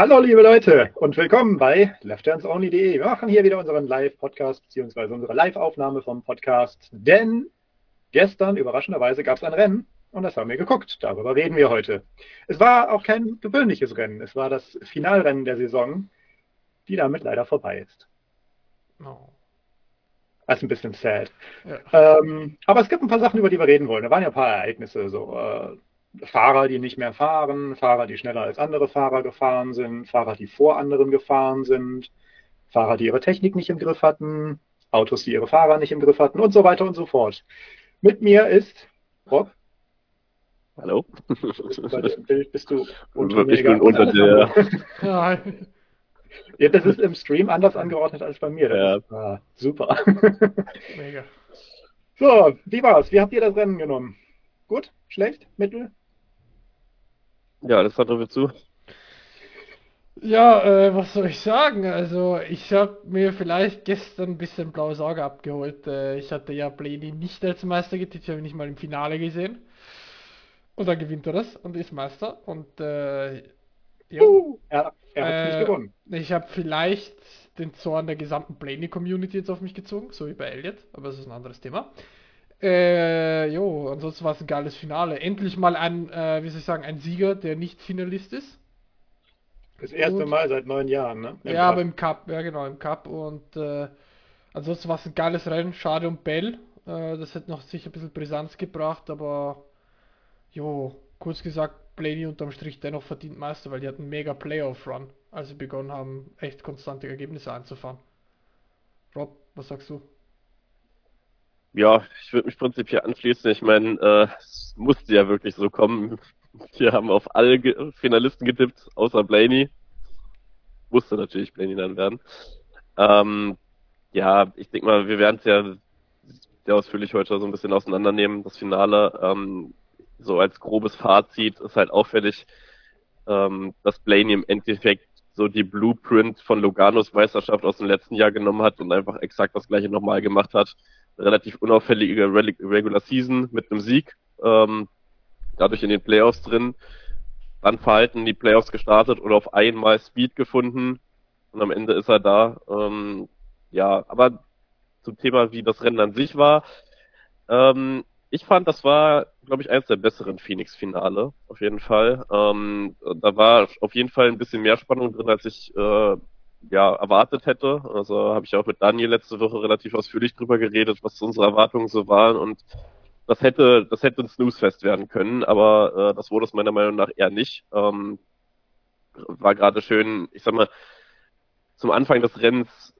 Hallo liebe Leute und willkommen bei lefthandsonly.de. Wir machen hier wieder unseren Live-Podcast beziehungsweise unsere Live-Aufnahme vom Podcast, denn gestern überraschenderweise gab es ein Rennen und das haben wir geguckt. Darüber reden wir heute. Es war auch kein gewöhnliches Rennen, es war das Finalrennen der Saison, die damit leider vorbei ist. Oh. Das ist ein bisschen sad. Ja. Ähm, aber es gibt ein paar Sachen, über die wir reden wollen. Da waren ja ein paar Ereignisse, so äh, Fahrer, die nicht mehr fahren, Fahrer, die schneller als andere Fahrer gefahren sind, Fahrer, die vor anderen gefahren sind, Fahrer, die ihre Technik nicht im Griff hatten, Autos, die ihre Fahrer nicht im Griff hatten und so weiter und so fort. Mit mir ist Rob. Hallo. Bei dem Bild bist du unter Ich bin unter der. ja, das ist im Stream anders angeordnet als bei mir. Das ja. ist, ah, super. Mega. So, wie war's? Wie habt ihr das Rennen genommen? Gut? Schlecht? Mittel? Ja, das hat wir zu. Ja, äh, was soll ich sagen? Also, ich habe mir vielleicht gestern ein bisschen blaue Sorge abgeholt. Äh, ich hatte ja Blaney nicht als Meister getippt, ich habe ihn nicht mal im Finale gesehen. Und dann gewinnt er das und ist Meister. Und äh, ja. Uh, er, er hat nicht äh, gewonnen. Ich habe vielleicht den Zorn der gesamten Blaney-Community jetzt auf mich gezogen, so wie bei Elliot, aber das ist ein anderes Thema. Äh, jo, ansonsten war es ein geiles Finale. Endlich mal ein, äh, wie soll ich sagen, ein Sieger, der nicht Finalist ist. Das erste und, Mal seit neun Jahren, ne? Im ja, Cup. aber im Cup, ja genau, im Cup. Und äh, ansonsten war es ein geiles Rennen. Schade um Bell. Äh, das hätte noch sicher ein bisschen Brisanz gebracht, aber jo, kurz gesagt, Blaney unterm Strich dennoch verdient Meister, weil die hatten einen mega Playoff-Run, als sie begonnen haben, echt konstante Ergebnisse einzufahren. Rob, was sagst du? Ja, ich würde mich prinzipiell anschließen. Ich meine, äh, es musste ja wirklich so kommen. Wir haben auf alle Ge Finalisten getippt, außer Blaney. Musste natürlich Blaney dann werden. Ähm, ja, ich denke mal, wir werden es ja sehr ausführlich heute so ein bisschen auseinandernehmen, das Finale. Ähm, so als grobes Fazit ist halt auffällig, ähm, dass Blaney im Endeffekt so die Blueprint von Loganos Meisterschaft aus dem letzten Jahr genommen hat und einfach exakt das gleiche nochmal gemacht hat relativ unauffällige Regular Season mit einem Sieg, ähm, dadurch in den Playoffs drin, dann verhalten die Playoffs gestartet oder auf einmal Speed gefunden und am Ende ist er da. Ähm, ja, aber zum Thema, wie das Rennen an sich war, ähm, ich fand, das war, glaube ich, eines der besseren Phoenix-Finale, auf jeden Fall. Ähm, da war auf jeden Fall ein bisschen mehr Spannung drin, als ich äh, ja, erwartet hätte. Also habe ich auch mit Daniel letzte Woche relativ ausführlich drüber geredet, was unsere Erwartungen so waren und das hätte, das hätte ein Snoozefest werden können, aber äh, das wurde es meiner Meinung nach eher nicht. Ähm, war gerade schön, ich sag mal, zum Anfang des Rennens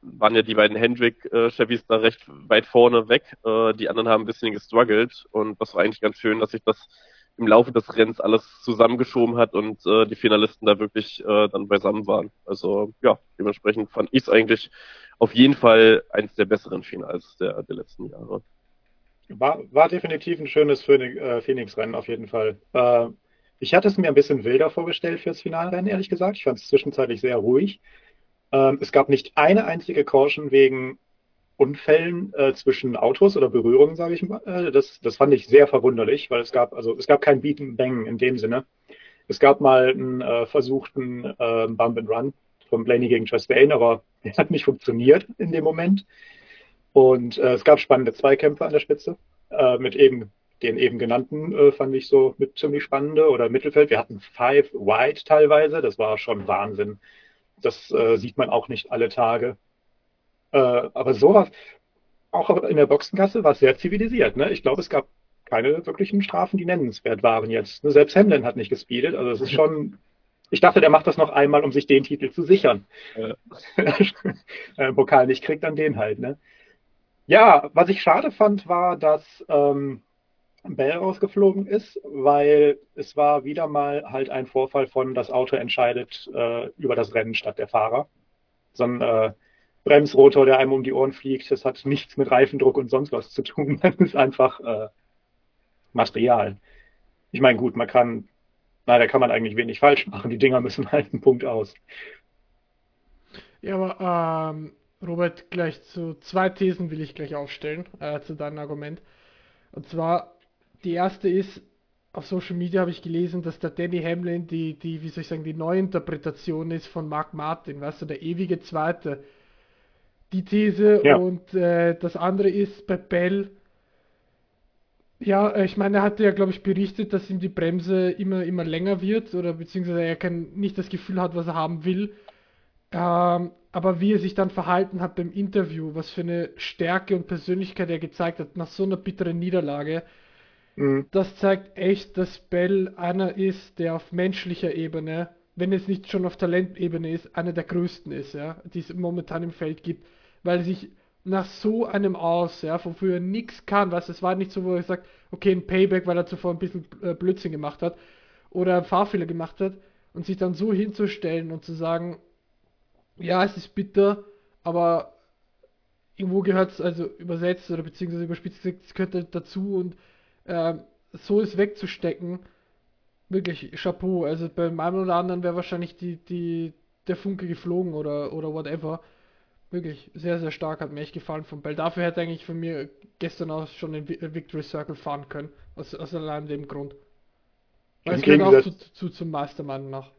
waren ja die beiden Hendrick-Chevys da recht weit vorne weg. Äh, die anderen haben ein bisschen gestruggelt und das war eigentlich ganz schön, dass sich das im Laufe des Rennens alles zusammengeschoben hat und äh, die Finalisten da wirklich äh, dann beisammen waren. Also ja, dementsprechend fand ich es eigentlich auf jeden Fall eines der besseren Finals der, der letzten Jahre. War, war definitiv ein schönes äh, Phoenix-Rennen auf jeden Fall. Äh, ich hatte es mir ein bisschen wilder vorgestellt fürs Finalrennen, ehrlich gesagt. Ich fand es zwischenzeitlich sehr ruhig. Ähm, es gab nicht eine einzige Caution wegen Unfällen äh, zwischen Autos oder Berührungen, sage ich mal. Äh, das, das fand ich sehr verwunderlich, weil es gab, also es gab kein Beat and Bang in dem Sinne. Es gab mal einen äh, versuchten äh, Bump and Run von Blaney gegen Chastain, aber der hat nicht funktioniert in dem Moment. Und äh, es gab spannende Zweikämpfe an der Spitze äh, mit eben den eben genannten äh, fand ich so mit ziemlich spannende oder Mittelfeld. Wir hatten Five Wide teilweise, das war schon Wahnsinn. Das äh, sieht man auch nicht alle Tage. Äh, aber sowas, auch in der Boxengasse war es sehr zivilisiert. Ne? Ich glaube, es gab keine wirklichen Strafen, die nennenswert waren jetzt. Ne? Selbst Hamlin hat nicht gespeedet. Also es ist schon. Ich dachte, der macht das noch einmal, um sich den Titel zu sichern. Ja. äh, Pokal nicht kriegt, dann den halt. Ne? Ja, was ich schade fand, war, dass ähm, Bell rausgeflogen ist, weil es war wieder mal halt ein Vorfall von, das Auto entscheidet äh, über das Rennen statt der Fahrer. So ein äh, Bremsrotor, der einem um die Ohren fliegt. Das hat nichts mit Reifendruck und sonst was zu tun. Das ist einfach äh, Material. Ich meine, gut, man kann, na, da kann man eigentlich wenig falsch machen. Die Dinger müssen halt einen Punkt aus. Ja, aber ähm, Robert, gleich zu zwei Thesen will ich gleich aufstellen, äh, zu deinem Argument. Und zwar, die erste ist, auf Social Media habe ich gelesen, dass der Danny Hamlin die, die, wie soll ich sagen, die Neuinterpretation ist von Mark Martin, weißt du, der ewige Zweite. Die These Ja. und äh, das andere ist bei Bell, ja, äh, ich meine, er hatte ja, glaube ich, berichtet, dass ihm die Bremse immer, immer länger wird oder beziehungsweise er kein, nicht das Gefühl hat, was er haben will. Ähm, aber wie er sich dann verhalten hat beim Interview, was für eine Stärke und Persönlichkeit er gezeigt hat nach so einer bitteren Niederlage, Mhm. das zeigt echt, dass Bell einer ist, der auf menschlicher Ebene, wenn es nicht schon auf Talentebene ist, einer der größten ist, ja, die es momentan im Feld gibt, weil sich nach so einem Aus, ja, wofür er nichts kann, was es war nicht so, wo er sagt, okay, ein Payback, weil er zuvor ein bisschen äh, Blödsinn gemacht hat oder Fahrfehler gemacht hat und sich dann so hinzustellen und zu sagen, ja, es ist bitter, aber irgendwo gehört es, also übersetzt oder beziehungsweise überspitzt gesagt, es gehört halt dazu und ähm, so ist wegzustecken, wirklich Chapeau. Also bei meinem oder anderen wäre wahrscheinlich die, die, der Funke geflogen oder, oder whatever. Wirklich sehr, sehr stark, hat mir echt gefallen von Bell. Dafür hätte eigentlich von mir gestern aus schon den Vi- Victory Circle fahren können. Aus, aus allein dem Grund. Weil Im es gehört auch zu, zu, zum Meistermann nach.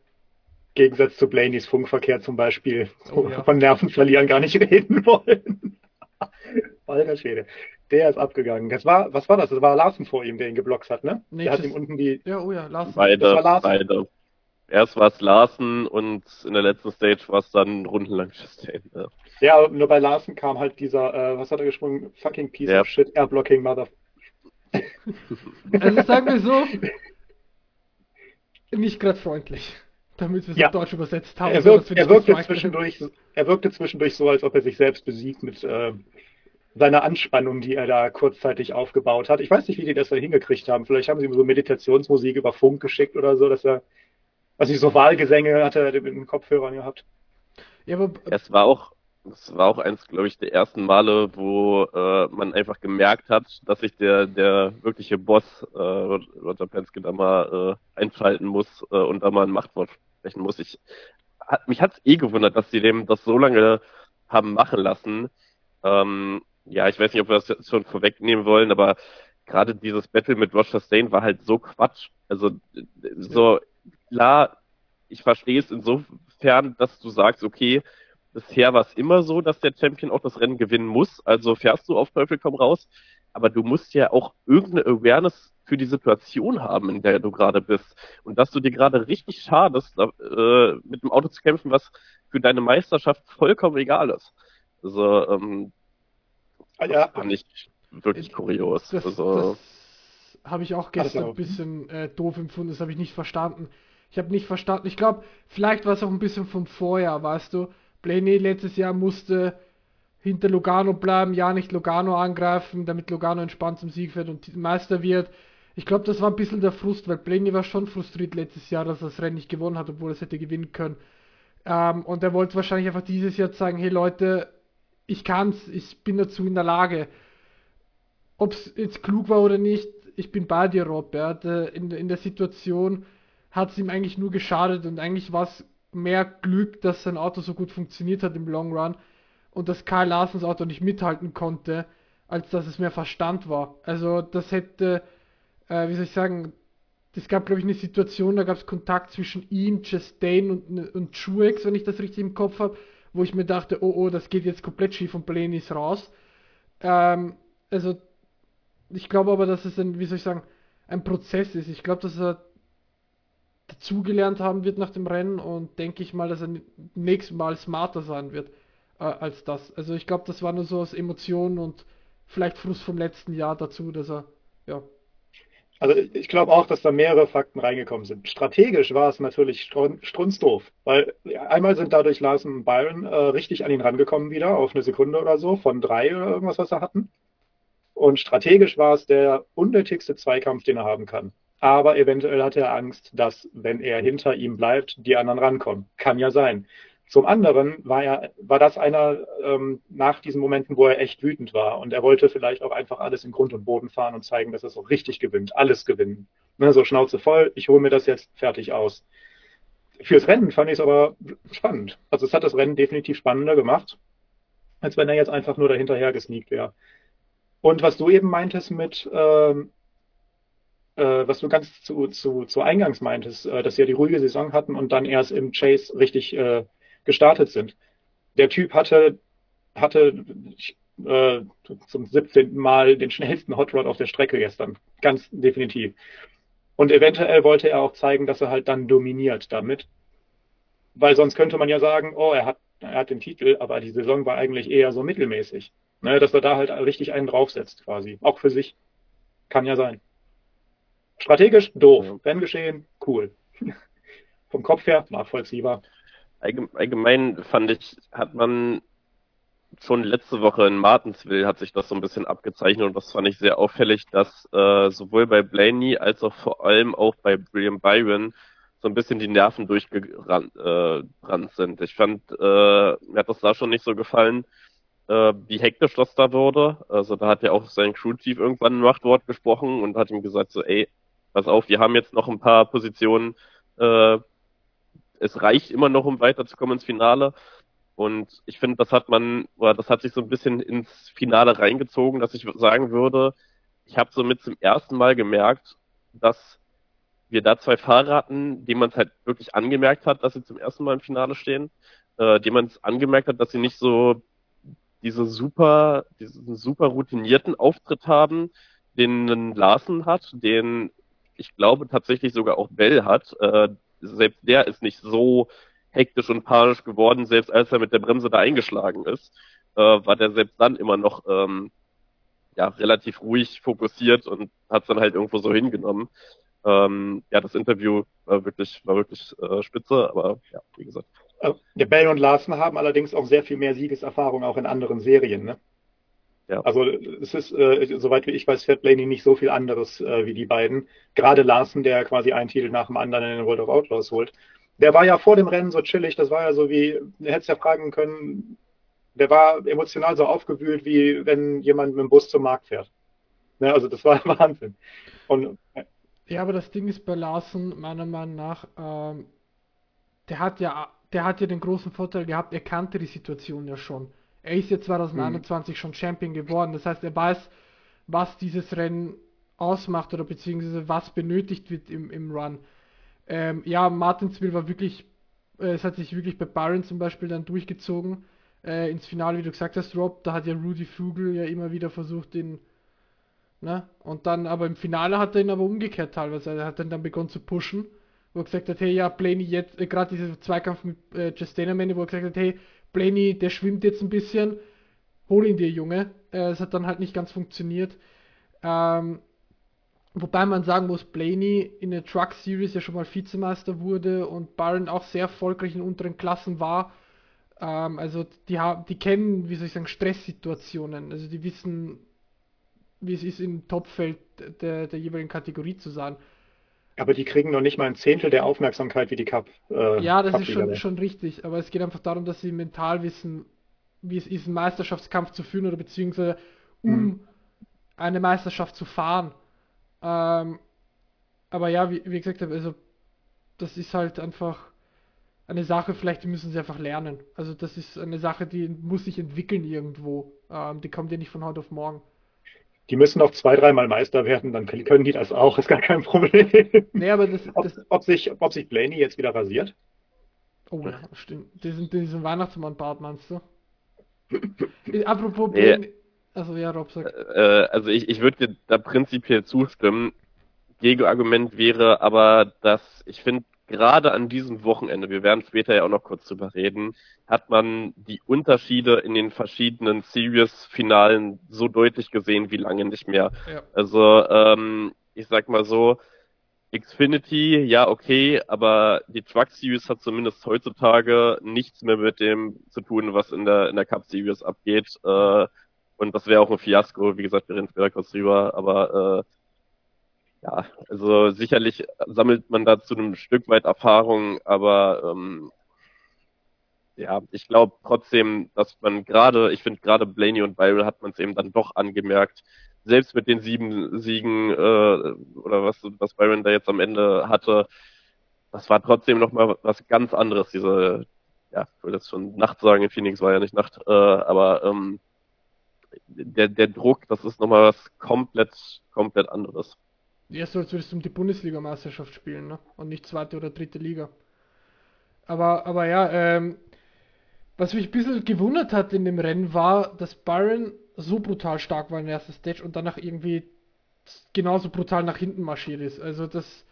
Gegensatz zu Blaneys Funkverkehr zum Beispiel, wo Oh wir ja. von Nerven verlieren gar nicht reden wollen. Alter Schwede. Der ist abgegangen. Das war, was war das? Das war Larsen vor ihm, der ihn geblockt hat, ne? Nee, der hat ihm unten die, Ja, oh ja, Larsen. Das war Beide, Larsen. beide. Erst war es Larsen und in der letzten Stage war es dann rundenlang Chastain. Ja. ja, nur bei Larsen kam halt dieser, äh, was hat er gesprungen? Fucking piece Ja. of shit, airblocking mother. Also sagen wir so, nicht gerade freundlich. Damit wir es Ja. auf Deutsch übersetzt haben. Er, so, wirkt, er, wirkte zwischendurch, er wirkte zwischendurch so, als ob er sich selbst besiegt mit äh, seiner Anspannung, die er da kurzzeitig aufgebaut hat. Ich weiß nicht, wie die das da hingekriegt haben. Vielleicht haben sie ihm so Meditationsmusik über Funk geschickt oder so, dass er, was ich so Wahlgesänge hatte er mit den Kopfhörern gehabt. Ja, aber Es war auch, es war auch eins, glaube ich, der ersten Male, wo äh, man einfach gemerkt hat, dass sich der, der wirkliche Boss, äh, Roger Penske, da mal äh, einschalten muss äh, und da mal ein Machtwort sprechen muss. Ich, hat, mich hat's eh gewundert, dass sie dem das so lange haben machen lassen. Ähm, ja, ich weiß nicht, ob wir das jetzt schon vorwegnehmen wollen, aber gerade dieses Battle mit Roger Stain war halt so Quatsch. Also so klar, ich verstehe es insofern, dass du sagst, okay, bisher war es immer so, dass der Champion auch das Rennen gewinnen muss, also fährst du auf Teufel komm raus, aber du musst ja auch irgendeine Awareness für die Situation haben, in der du gerade bist. Und dass du dir gerade richtig schadest, äh, mit dem Auto zu kämpfen, was für deine Meisterschaft vollkommen egal ist. Also, ähm, Ah, das ja, fand ich wirklich kurios. das, also, das habe ich auch gestern ein bisschen äh, doof empfunden. Das habe ich nicht verstanden. Ich habe nicht verstanden. Ich glaube, vielleicht war es auch ein bisschen vom Vorjahr, weißt du. Blaney letztes Jahr musste hinter Logano bleiben, ja nicht Logano angreifen, damit Logano entspannt zum Sieg fährt und Meister wird. Ich glaube, das war ein bisschen der Frust, weil Blaney war schon frustriert letztes Jahr, dass er das Rennen nicht gewonnen hat, obwohl er es hätte gewinnen können. Ähm, und er wollte wahrscheinlich einfach dieses Jahr sagen, hey Leute, ich kann's, ich bin dazu in der Lage. Ob es jetzt klug war oder nicht, ich bin bei dir, Rob. Ja. In, in der Situation hat es ihm eigentlich nur geschadet und eigentlich war es mehr Glück, dass sein Auto so gut funktioniert hat im Long Run und dass Karl Larsens Auto nicht mithalten konnte, als dass es mehr Verstand war. Also das hätte, äh, wie soll ich sagen, es gab, glaube ich, eine Situation, da gab es Kontakt zwischen ihm, Chastain und, und Truex, wenn ich das richtig im Kopf habe, wo ich mir dachte, oh oh, das geht jetzt komplett schief und Blaney ist raus. Ähm, also, ich glaube aber, dass es ein, wie soll ich sagen, ein Prozess ist. Ich glaube, dass er dazugelernt haben wird nach dem Rennen und denke ich mal, dass er nächstes Mal smarter sein wird äh, als das. Also ich glaube, das war nur so aus Emotionen und vielleicht Frust vom letzten Jahr dazu, dass er, ja, Also ich glaube auch, dass da mehrere Fakten reingekommen sind. Strategisch war es natürlich strun strunzdoof, weil einmal sind dadurch Larsen und Byron äh, richtig an ihn rangekommen wieder, auf eine Sekunde oder so, von drei oder irgendwas, was er hatten. Und strategisch war es der unnötigste Zweikampf, den er haben kann. Aber eventuell hatte er Angst, dass, wenn er hinter ihm bleibt, die anderen rankommen. Kann ja sein. Zum anderen war er, war das einer ähm, nach diesen Momenten, wo er echt wütend war. Und er wollte vielleicht auch einfach alles in Grund und Boden fahren und zeigen, dass er so richtig gewinnt, alles gewinnen. Ne, so Schnauze voll, ich hole mir das jetzt fertig aus. Fürs Rennen fand ich es aber spannend. Also es hat das Rennen definitiv spannender gemacht, als wenn er jetzt einfach nur dahinterher gesneakt wäre. Und was du eben meintest mit, ähm, äh, was du ganz zu, zu, zu Eingangs meintest, äh, dass sie ja die ruhige Saison hatten und dann erst im Chase richtig äh, gestartet sind. Der Typ hatte, hatte äh, zum 17. Mal den schnellsten Hot Rod auf der Strecke gestern. Ganz definitiv. Und eventuell wollte er auch zeigen, dass er halt dann dominiert damit. Weil sonst könnte man ja sagen, oh, er hat, er hat den Titel, aber die Saison war eigentlich eher so mittelmäßig. Ne, dass er da halt richtig einen draufsetzt quasi. Auch für sich. Kann ja sein. Strategisch doof. Ja. Wenn geschehen, cool. Vom Kopf her nachvollziehbar. Allgemein fand ich, hat man schon letzte Woche in Martinsville hat sich das so ein bisschen abgezeichnet und das fand ich sehr auffällig, dass äh, sowohl bei Blaney als auch vor allem auch bei William Byron so ein bisschen die Nerven durchgebrannt äh, sind. Ich fand, äh, mir hat das da schon nicht so gefallen, äh, wie hektisch das da wurde. Also da hat ja auch sein Crew Chief irgendwann ein Machtwort gesprochen und hat ihm gesagt so, ey, pass auf, wir haben jetzt noch ein paar Positionen, äh, es reicht immer noch, um weiterzukommen ins Finale. Und ich finde, das hat man, oder das hat sich so ein bisschen ins Finale reingezogen, dass ich sagen würde, ich habe somit zum ersten Mal gemerkt, dass wir da zwei Fahrer hatten, denen man es halt wirklich angemerkt hat, dass sie zum ersten Mal im Finale stehen, äh, denen man es angemerkt hat, dass sie nicht so diese super, diesen super routinierten Auftritt haben, den Larsen hat, den ich glaube tatsächlich sogar auch Bell hat. Äh, selbst der ist nicht so hektisch und panisch geworden, selbst als er mit der Bremse da eingeschlagen ist, äh, war der selbst dann immer noch ähm, ja, relativ ruhig fokussiert und hat es dann halt irgendwo so hingenommen. Ähm, ja, das Interview war wirklich, war wirklich äh, spitze, aber ja, wie gesagt. Äh, Bell und Larsen haben allerdings auch sehr viel mehr Siegeserfahrung auch in anderen Serien, ne? Ja. Also es ist, äh, soweit wie ich weiß, fährt Blaney nicht so viel anderes äh, wie die beiden. Gerade Larsen, der quasi einen Titel nach dem anderen in den World of Outlaws holt. Der war ja vor dem Rennen so chillig, das war ja so wie, du hättest ja fragen können, der war emotional so aufgewühlt, wie wenn jemand mit dem Bus zum Markt fährt. Ne, also das war Wahnsinn. Und, äh, ja, aber das Ding ist bei Larsen, meiner Meinung nach, ähm, der hat ja, der hat ja den großen Vorteil gehabt, er kannte die Situation ja schon. Er ist ja 2021 mhm. schon Champion geworden. Das heißt, er weiß, was dieses Rennen ausmacht oder beziehungsweise was benötigt wird im, im Run. Ähm, ja, Martinsville war wirklich, äh, es hat sich wirklich bei Byron zum Beispiel dann durchgezogen äh, ins Finale, wie du gesagt hast, Rob. Da hat ja Rudy Fugel ja immer wieder versucht, den, ne? Und dann, aber im Finale hat er ihn aber umgekehrt teilweise. Er hat dann, dann begonnen zu pushen, wo er gesagt hat, hey, ja, Blaney jetzt, äh, gerade dieser Zweikampf mit äh, Justina Manny, wo er gesagt hat, hey, Blaney, der schwimmt jetzt ein bisschen, hol ihn dir, Junge. Äh, es hat dann halt nicht ganz funktioniert. Ähm, wobei man sagen muss, Blaney in der Truck Series ja schon mal Vizemeister wurde und Byron auch sehr erfolgreich in unteren Klassen war. Ähm, also die, die kennen, wie soll ich sagen, Stresssituationen. Also die wissen, wie es ist, im Topfeld der, der jeweiligen Kategorie zu sein. Aber die kriegen noch nicht mal ein Zehntel der Aufmerksamkeit wie die Cup. Äh, ja, das Cup ist schon, schon richtig. Aber es geht einfach darum, dass sie mental wissen, wie es ist, einen Meisterschaftskampf zu führen oder beziehungsweise um mhm. eine Meisterschaft zu fahren. Ähm, aber ja, wie, wie gesagt, also das ist halt einfach eine Sache, vielleicht müssen sie einfach lernen. Also das ist eine Sache, die muss sich entwickeln irgendwo. Ähm, die kommt ja nicht von heute auf morgen die müssen noch zwei, dreimal Meister werden, dann können die das auch, ist gar kein Problem. Nee, aber das, ob, das ob, sich, ob sich Blaney jetzt wieder rasiert? Oh, ja, stimmt. Diesen, diesen Weihnachtsmann-Bart meinst du? Apropos Blaney. Ja. Also ja, Rob sagt. Äh, also ich, ich würde dir da prinzipiell zustimmen. Gegenargument wäre aber, dass ich finde, gerade an diesem Wochenende, wir werden später ja auch noch kurz drüber reden, hat man die Unterschiede in den verschiedenen Series-Finalen so deutlich gesehen wie lange nicht mehr. Ja. Also, ähm, ich sag mal so, Xfinity, ja, okay, aber die Truck Series hat zumindest heutzutage nichts mehr mit dem zu tun, was in der, in der Cup Series abgeht. Äh, und das wäre auch ein Fiasko, wie gesagt, wir reden später kurz drüber, aber äh, ja, also sicherlich sammelt man da zu einem Stück weit Erfahrung, aber ähm, ja, ich glaube trotzdem, dass man gerade, ich finde gerade Blaney und Byron hat man es eben dann doch angemerkt, selbst mit den sieben Siegen äh, oder was, was Byron da jetzt am Ende hatte, das war trotzdem nochmal was ganz anderes, diese, ja, ich würde jetzt schon Nacht sagen, in Phoenix war ja nicht Nacht, äh, aber ähm, der, der Druck, das ist nochmal was komplett, komplett anderes. So als würdest du um die Bundesliga-Meisterschaft spielen, ne? Und nicht zweite oder dritte Liga. Aber, aber ja, ähm, was mich ein bisschen gewundert hat in dem Rennen war, dass Byron so brutal stark war in der ersten Stage und danach irgendwie genauso brutal nach hinten marschiert ist. Also das,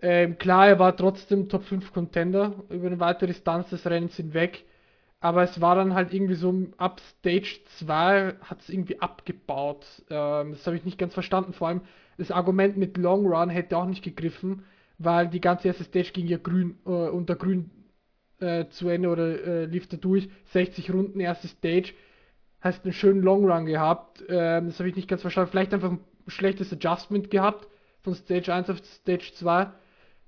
ähm, klar, er war trotzdem Top 5 Contender über eine weitere Distanz des Rennens hinweg. Aber es war dann halt irgendwie so, ab Stage 2 hat es irgendwie abgebaut. Ähm, das habe ich nicht ganz verstanden. Vor allem das Argument mit Long Run hätte auch nicht gegriffen, weil die ganze erste Stage ging ja grün, äh, unter grün äh, zu Ende oder äh, lief da durch. 60 Runden, erste Stage. Hast einen schönen Long Run gehabt. Ähm, das habe ich nicht ganz verstanden. Vielleicht einfach ein schlechtes Adjustment gehabt von Stage 1 auf Stage 2.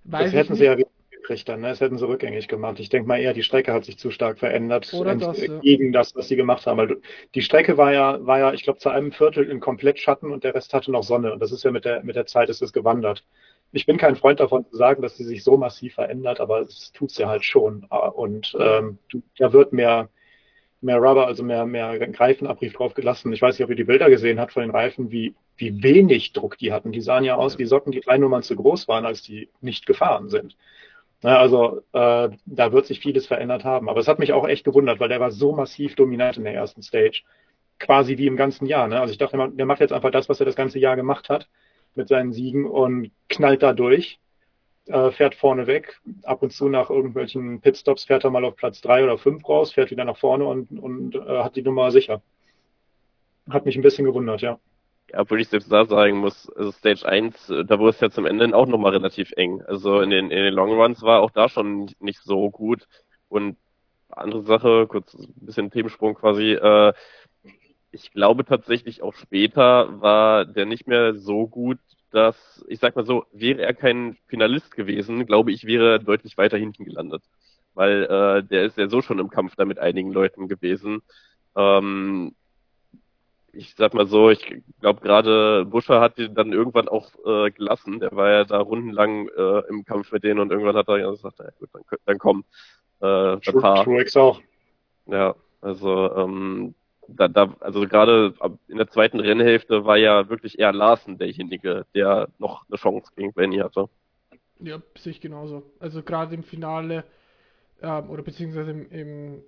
Weiß das hätten sie ja wieder gekriegt dann, ne? Das hätten sie rückgängig gemacht. Ich denke mal eher, die Strecke hat sich zu stark verändert das, ja. gegen das, was sie gemacht haben. Weil die Strecke war ja, war ja, ich glaube, zu einem Viertel in komplett Schatten und der Rest hatte noch Sonne. Und das ist ja mit der, mit der Zeit ist es gewandert. Ich bin kein Freund davon zu sagen, dass sie sich so massiv verändert, aber es tut's ja halt schon. Und ähm, da wird mehr, mehr Rubber, also mehr, mehr Greifenabrieb drauf gelassen. Ich weiß nicht, ob ihr die Bilder gesehen habt von den Reifen, wie, wie wenig Druck die hatten. Die sahen ja aus wie Socken, die drei Nummern zu groß waren, als die nicht gefahren sind. Also äh, da wird sich vieles verändert haben. Aber es hat mich auch echt gewundert, weil der war so massiv dominant in der ersten Stage. Quasi wie im ganzen Jahr. Ne? Also ich dachte, der macht jetzt einfach das, was er das ganze Jahr gemacht hat mit seinen Siegen und knallt da durch, äh, fährt vorne weg. Ab und zu nach irgendwelchen Pitstops fährt er mal auf Platz drei oder fünf raus, fährt wieder nach vorne und, und äh, hat die Nummer sicher. Hat mich ein bisschen gewundert, ja. Ja, obwohl ich selbst da sagen muss, also Stage 1, äh, da wurde es ja zum Ende auch nochmal relativ eng. Also in den, in den Long Runs war auch da schon nicht so gut. Und andere Sache, kurz ein bisschen Themensprung quasi, äh, ich glaube tatsächlich auch später war der nicht mehr so gut, dass, ich sag mal so, wäre er kein Finalist gewesen, glaube ich, wäre er deutlich weiter hinten gelandet. Weil äh, der ist ja so schon im Kampf da mit einigen Leuten gewesen. Ähm, ich sag mal so, ich glaube gerade Buscher hat ihn dann irgendwann auch äh, gelassen. Der war ja da rundenlang äh, im Kampf mit denen und irgendwann hat er gesagt, ja gut, dann, dann komm. Äh, Truex auch. Ja, also ähm, da, da, also gerade in der zweiten Rennhälfte war ja wirklich eher Larsen derjenige, der noch eine Chance gegen Benny hatte. Ja, sehe ich genauso. Also gerade im Finale ähm, oder beziehungsweise im, im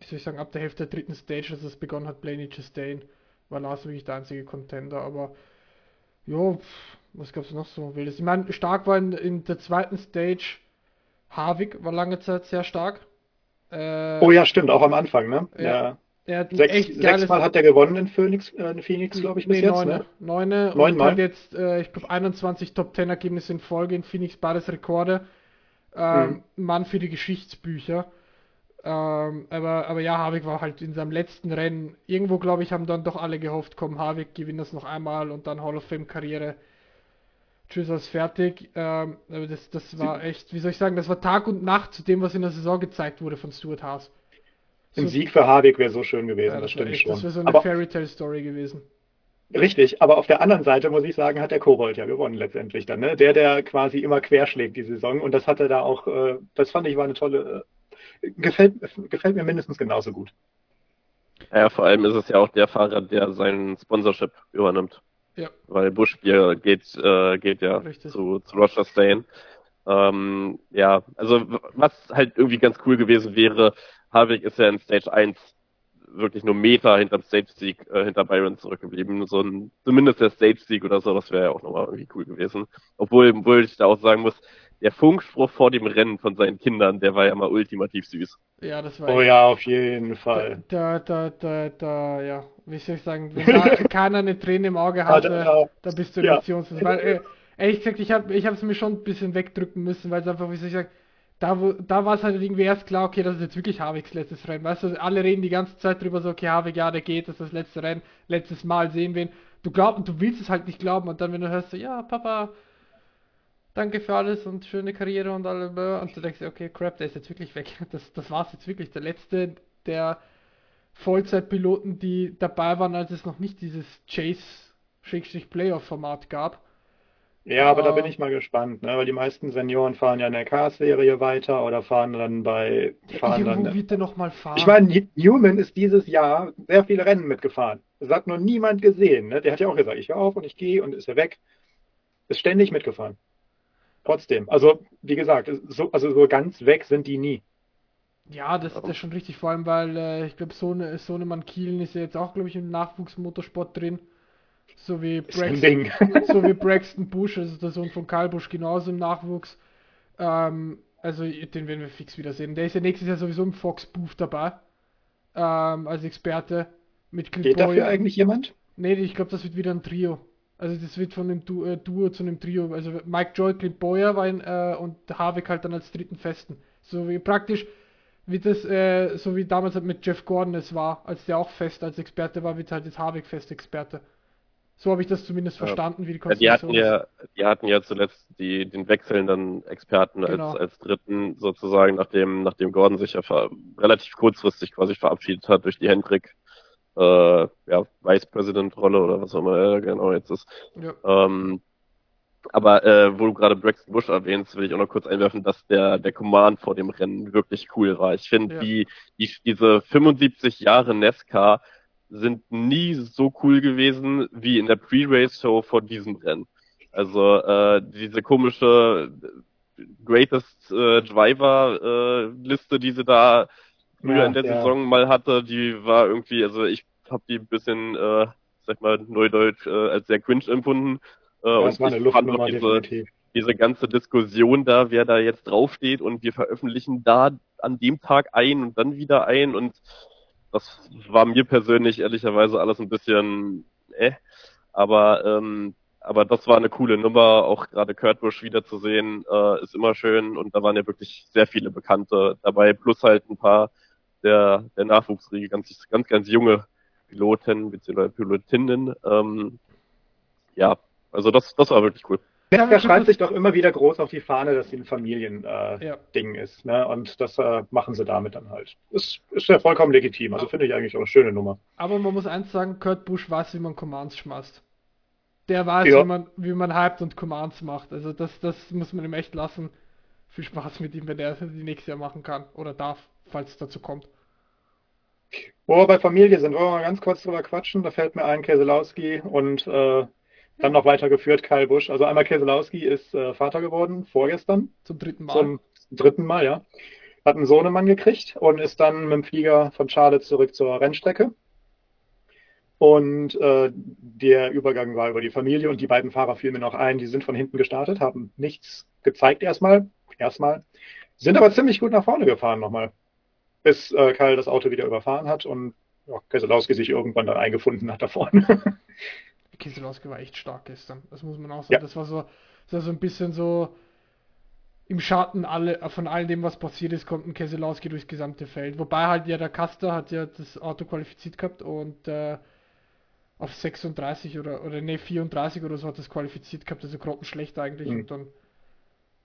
wie soll ich sagen, ab der Hälfte der dritten Stage, als es begonnen hat, Blaney Chastain, war Lars wirklich der einzige Contender, aber jo, was gab es noch so wildes? Ich meine, stark war in, in, der zweiten Stage Harvick, war lange Zeit sehr stark. Äh, oh ja, stimmt, auch am Anfang, ne? Ja. ja. Sechs, sechsmal hat er gewonnen in Phoenix, äh, Phoenix glaube ich, bis nee, jetzt. Neune. Ne? Neune. Neunmal. Und jetzt, äh, ich glaube, 21 Top 10 Ergebnisse in Folge in Phoenix, beides Rekorde. Ähm, mhm. Mann für die Geschichtsbücher. Ähm, aber, aber ja, Havik war halt in seinem letzten Rennen. Irgendwo, glaube ich, haben dann doch alle gehofft, komm, Havik gewinnt das noch einmal und dann Hall of Fame Karriere. Tschüss, alles fertig. Ähm, aber das, das war echt, wie soll ich sagen, das war Tag und Nacht zu dem, was in der Saison gezeigt wurde von Stuart Haas. So, Ein Sieg für Havik wäre so schön gewesen, ja, das, das stimmt echt, schon. Das wäre so eine Fairy Tale Story gewesen. Richtig, aber auf der anderen Seite muss ich sagen, hat der Kobold ja gewonnen letztendlich dann, ne? Der, der quasi immer querschlägt die Saison und das hatte da auch, äh, das fand ich war eine tolle, gefällt, gefällt mir mindestens genauso gut. Ja, vor allem ist es ja auch der Fahrer, der sein Sponsorship übernimmt. Ja. Weil Bush geht, äh, geht ja zu, zu Roger Stain. Ähm, ja, also was halt irgendwie ganz cool gewesen wäre, Harvick ist ja in Stage 1 wirklich nur Meter hinterm Stage-Sieg äh, hinter Byron zurückgeblieben. So ein, zumindest der Stage-Sieg oder so, das wäre ja auch nochmal irgendwie cool gewesen. Obwohl, obwohl ich da auch sagen muss, der Funkspruch vor dem Rennen von seinen Kindern, der war ja mal ultimativ süß. Ja, das war. Oh ja, auf jeden Fall. Da, da, da, da, ja, wie soll ich sagen, wenn da keiner eine Träne im Auge hatte, ja, da bist du emotionslos. Ja. Weil, äh, ehrlich gesagt, ich habe ich es mir schon ein bisschen wegdrücken müssen, weil es einfach, wie soll ich sagen, da, da war es halt irgendwie erst klar, okay, das ist jetzt wirklich Harvigs letztes Rennen. Weißt du, alle reden die ganze Zeit drüber so, okay, Harvig, ja, der geht, das ist das letzte Rennen, letztes Mal sehen wir ihn. Du glaubst und du willst es halt nicht glauben und dann, wenn du hörst so, ja, Papa, danke für alles und schöne Karriere und alle, und du denkst, okay, crap, der ist jetzt wirklich weg. Das, das war's jetzt wirklich. Der letzte der Vollzeitpiloten, die dabei waren, als es noch nicht dieses Chase-Playoff-Format gab. Ja, aber da bin ich mal gespannt, ne? weil die meisten Senioren fahren ja in der Cars-Serie weiter oder fahren dann bei. Fahren irgendwo dann, wird der noch mal fahren. Ich meine, Newman ist dieses Jahr sehr viele Rennen mitgefahren. Das hat noch niemand gesehen. Ne? Der hat ja auch gesagt, ich höre auf und ich gehe und ist er weg. Ist ständig mitgefahren. Trotzdem. Also, wie gesagt, so, also so ganz weg sind die nie. Ja, das, das ist schon richtig, vor allem, weil äh, ich glaube, Sohne, Sohnemann Kielen ist ja jetzt auch, glaube ich, im Nachwuchsmotorsport drin. So wie, Braxton, so wie Braxton Bush, also der Sohn von Karl Busch, genauso im Nachwuchs. Ähm, also den werden wir fix wiedersehen. Der ist ja nächstes Jahr sowieso im Fox Booth dabei. Ähm, als Experte. Mit Geht Boy. dafür eigentlich jemand? Nee, ich glaube, das wird wieder ein Trio. Also das wird von einem du äh, Duo zu einem Trio. Also Mike Joy, Clint Boyer war in, äh, und Harvick halt dann als dritten Festen. So wie praktisch wird das, äh, so wie damals halt mit Jeff Gordon es war, als der auch fest als Experte war, wird halt jetzt Harvick fest Experte. So habe ich das zumindest ja. verstanden, wie die Konstellation ja, die hatten ja, die hatten ja zuletzt die, den wechselnden Experten genau. als, als dritten sozusagen, nachdem, nachdem Gordon sich ja relativ kurzfristig quasi verabschiedet hat durch die Hendrick äh, ja, Vice President Rolle oder was auch immer er genau jetzt ist. Ja. Ähm, aber äh, wo du gerade Braxton Bush erwähnst, will ich auch noch kurz einwerfen, dass der, der Command vor dem Rennen wirklich cool war. Ich finde, ja. die, die, diese 75 Jahre NESCA sind nie so cool gewesen wie in der Pre-Race-Show vor diesem Rennen. Also äh, diese komische Greatest äh, Driver-Liste, äh, die sie da früher ja, in der ja. Saison mal hatte, die war irgendwie, also ich habe die ein bisschen, äh, sag mal, neudeutsch äh, als sehr cringe empfunden. Äh, ja, und ich fand diese, diese ganze Diskussion da, wer da jetzt draufsteht und wir veröffentlichen da an dem Tag ein und dann wieder ein und das war mir persönlich ehrlicherweise alles ein bisschen äh, aber ähm, aber das war eine coole Nummer, auch gerade Kurt Busch wiederzusehen, äh, ist immer schön und da waren ja wirklich sehr viele Bekannte dabei, plus halt ein paar der, der Nachwuchsriege, ganz, ganz, ganz junge Piloten bzw. Pilotinnen. Ähm, ja, also das, das war wirklich cool. Nesca schreibt sich doch immer wieder groß auf die Fahne, dass sie ein Familiending äh, ja. ist. Ne? Und das äh, machen sie damit dann halt. Ist, ist ja vollkommen legitim. Also finde ich eigentlich auch eine schöne Nummer. Aber man muss eins sagen, Kurt Busch weiß, wie man Commands schmeißt. Der weiß, ja. wie, man, wie man hypt und Commands macht. Also das, das muss man ihm echt lassen. Viel Spaß mit ihm, wenn er die nächstes Jahr machen kann oder darf, falls es dazu kommt. Wo wir bei Familie sind, wollen wir mal ganz kurz drüber quatschen. Da fällt mir ein Keselowski und äh, dann noch weitergeführt Kyle Busch. Also einmal Keselowski ist äh, Vater geworden, vorgestern. Zum dritten Mal. Zum dritten Mal, ja. Hat einen Sohnemann gekriegt und ist dann mit dem Flieger von Charlotte zurück zur Rennstrecke. Und äh, der Übergang war über die Familie und die beiden Fahrer fielen mir noch ein, die sind von hinten gestartet, haben nichts gezeigt erstmal, erstmal, sind aber ziemlich gut nach vorne gefahren nochmal, bis äh, Kyle das Auto wieder überfahren hat und ja, Keselowski sich irgendwann dann eingefunden hat da vorne. Keselowski war echt stark gestern. Das muss man auch sagen. Ja. Das war so, das war so ein bisschen so im Schatten alle, von all dem, was passiert ist, kommt ein Keselowski durchs gesamte Feld. Wobei halt ja der Caster hat ja das Auto qualifiziert gehabt und äh, auf 36 oder, oder ne, 34 oder so hat das qualifiziert gehabt, also grottenschlecht eigentlich mhm. und dann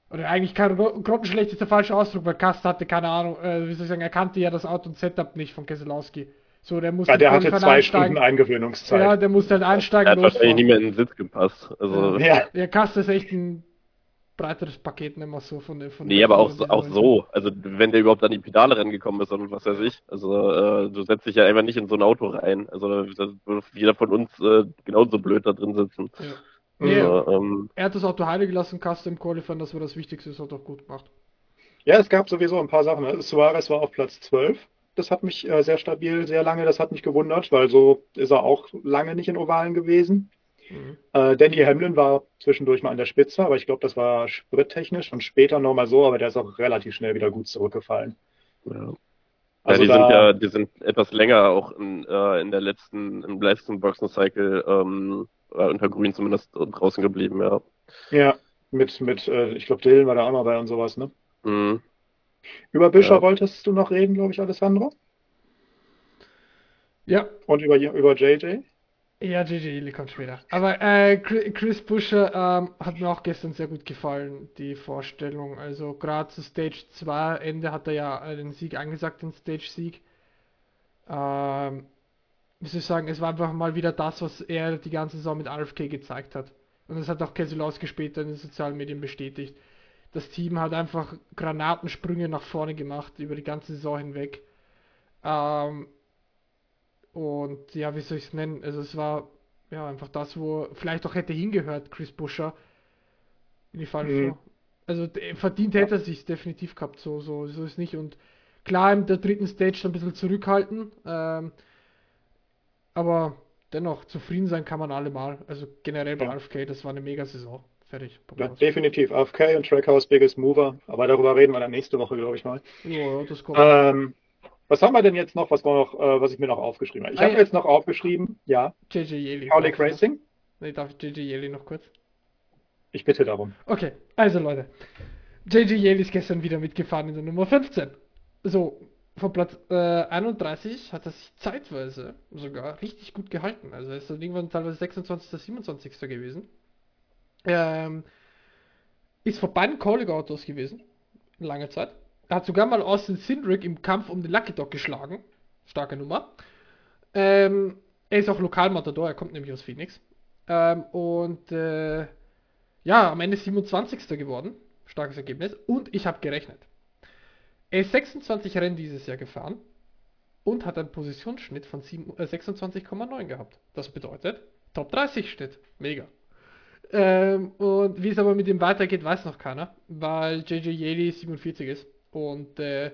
oder eigentlich kein grottenschlecht ist der falsche Ausdruck, weil Caster hatte keine Ahnung, äh, wie soll ich sagen, er kannte ja das Auto und Setup nicht von Keselowski. So, der musste ja, der hatte zwei Stunden Eingewöhnungszeit. Ja, der musste halt einsteigen. Der hat wahrscheinlich nicht mehr in den Sitz gepasst. Also, ja. ja, Kast ist echt ein breiteres Paket, nicht mehr so von der von Nee, aber auch, auch so. Also, wenn der überhaupt an die Pedale rangekommen ist und was weiß ich. Also, äh, du setzt dich ja einfach nicht in so ein Auto rein. Also, da würde jeder von uns äh, genauso blöd da drin sitzen. Ja. Nee, also, ähm, er hat das Auto heile gelassen, Custom Qualifying, das war das Wichtigste, das hat er auch gut gemacht. Ja, es gab sowieso ein paar Sachen. Suarez war auf Platz 12 das hat mich äh, sehr stabil, sehr lange, das hat mich gewundert, weil so ist er auch lange nicht in Ovalen gewesen. Mhm. Äh, Danny Hamlin war zwischendurch mal an der Spitze, aber ich glaube, das war sprittechnisch und später nochmal so, aber der ist auch relativ schnell wieder gut zurückgefallen. Ja. Also ja, die sind ja, die sind etwas länger auch in, äh, in der letzten, im letzten Boxen Cycle ähm, unter Grün zumindest draußen geblieben, ja. Ja, mit, mit, äh, ich glaube, Dylan war da auch noch bei und sowas, ne? Mhm. Über Büscher ja. wolltest du noch reden, glaube ich, Alessandro? Ja. Und über, über JJ? Ja, JJ kommt später. Aber äh, Chris Buscher ähm, hat mir auch gestern sehr gut gefallen, die Vorstellung. Also gerade zu Stage 2 Ende hat er ja den Sieg angesagt, den Stage-Sieg. Ähm, wie soll ich sagen, es war einfach mal wieder das, was er die ganze Saison mit RFK gezeigt hat. Und das hat auch Keselowski später in den sozialen Medien bestätigt das Team hat einfach Granatensprünge nach vorne gemacht über die ganze Saison hinweg. Ähm, und ja, wie soll ich es nennen? Also es war ja einfach das, wo vielleicht auch hätte hingehört, Chris Buscher. in die Final Mhm. Also verdient hätte er sich definitiv gehabt, so, so, so ist nicht. Und klar, in der dritten Stage ein bisschen zurückhalten, ähm, aber dennoch zufrieden sein kann man allemal. Also generell bei Ja. RFK, das war eine mega Saison. Fertig. Ja, definitiv. AFK und Trackhouse Biggest Mover. Aber darüber reden wir dann nächste Woche, glaube ich mal. Ja, das kommt. Ähm, was haben wir denn jetzt noch, was, noch, äh, was ich mir noch aufgeschrieben habe? Ich Ah, habe ja. jetzt noch aufgeschrieben, ja, JJ Yeli. Cowlick Racing. Nee, darf ich JJ Yeli noch kurz? Ich bitte darum. Okay, also Leute. JJ Yale ist gestern wieder mitgefahren in der Nummer 15. So, von Platz äh, 31 hat er sich zeitweise sogar richtig gut gehalten. Also er ist dann irgendwann teilweise 26., 27. gewesen. Ähm, ist vor beiden Calling-Autos gewesen. Lange Zeit. Er hat sogar mal Austin Sindrick im Kampf um den Lucky Dog geschlagen. Starke Nummer. Ähm, er ist auch Lokalmatador, er kommt nämlich aus Phoenix. Ähm, und äh, ja, am Ende 27. geworden. Starkes Ergebnis. Und ich habe gerechnet. Er ist 26 Rennen dieses Jahr gefahren und hat einen Positionsschnitt von sieben- äh, 26,9 gehabt. Das bedeutet Top 30 Schnitt. Mega. Ähm, und wie es aber mit ihm weitergeht, weiß noch keiner, weil JJ Yeli 47 ist. Und äh,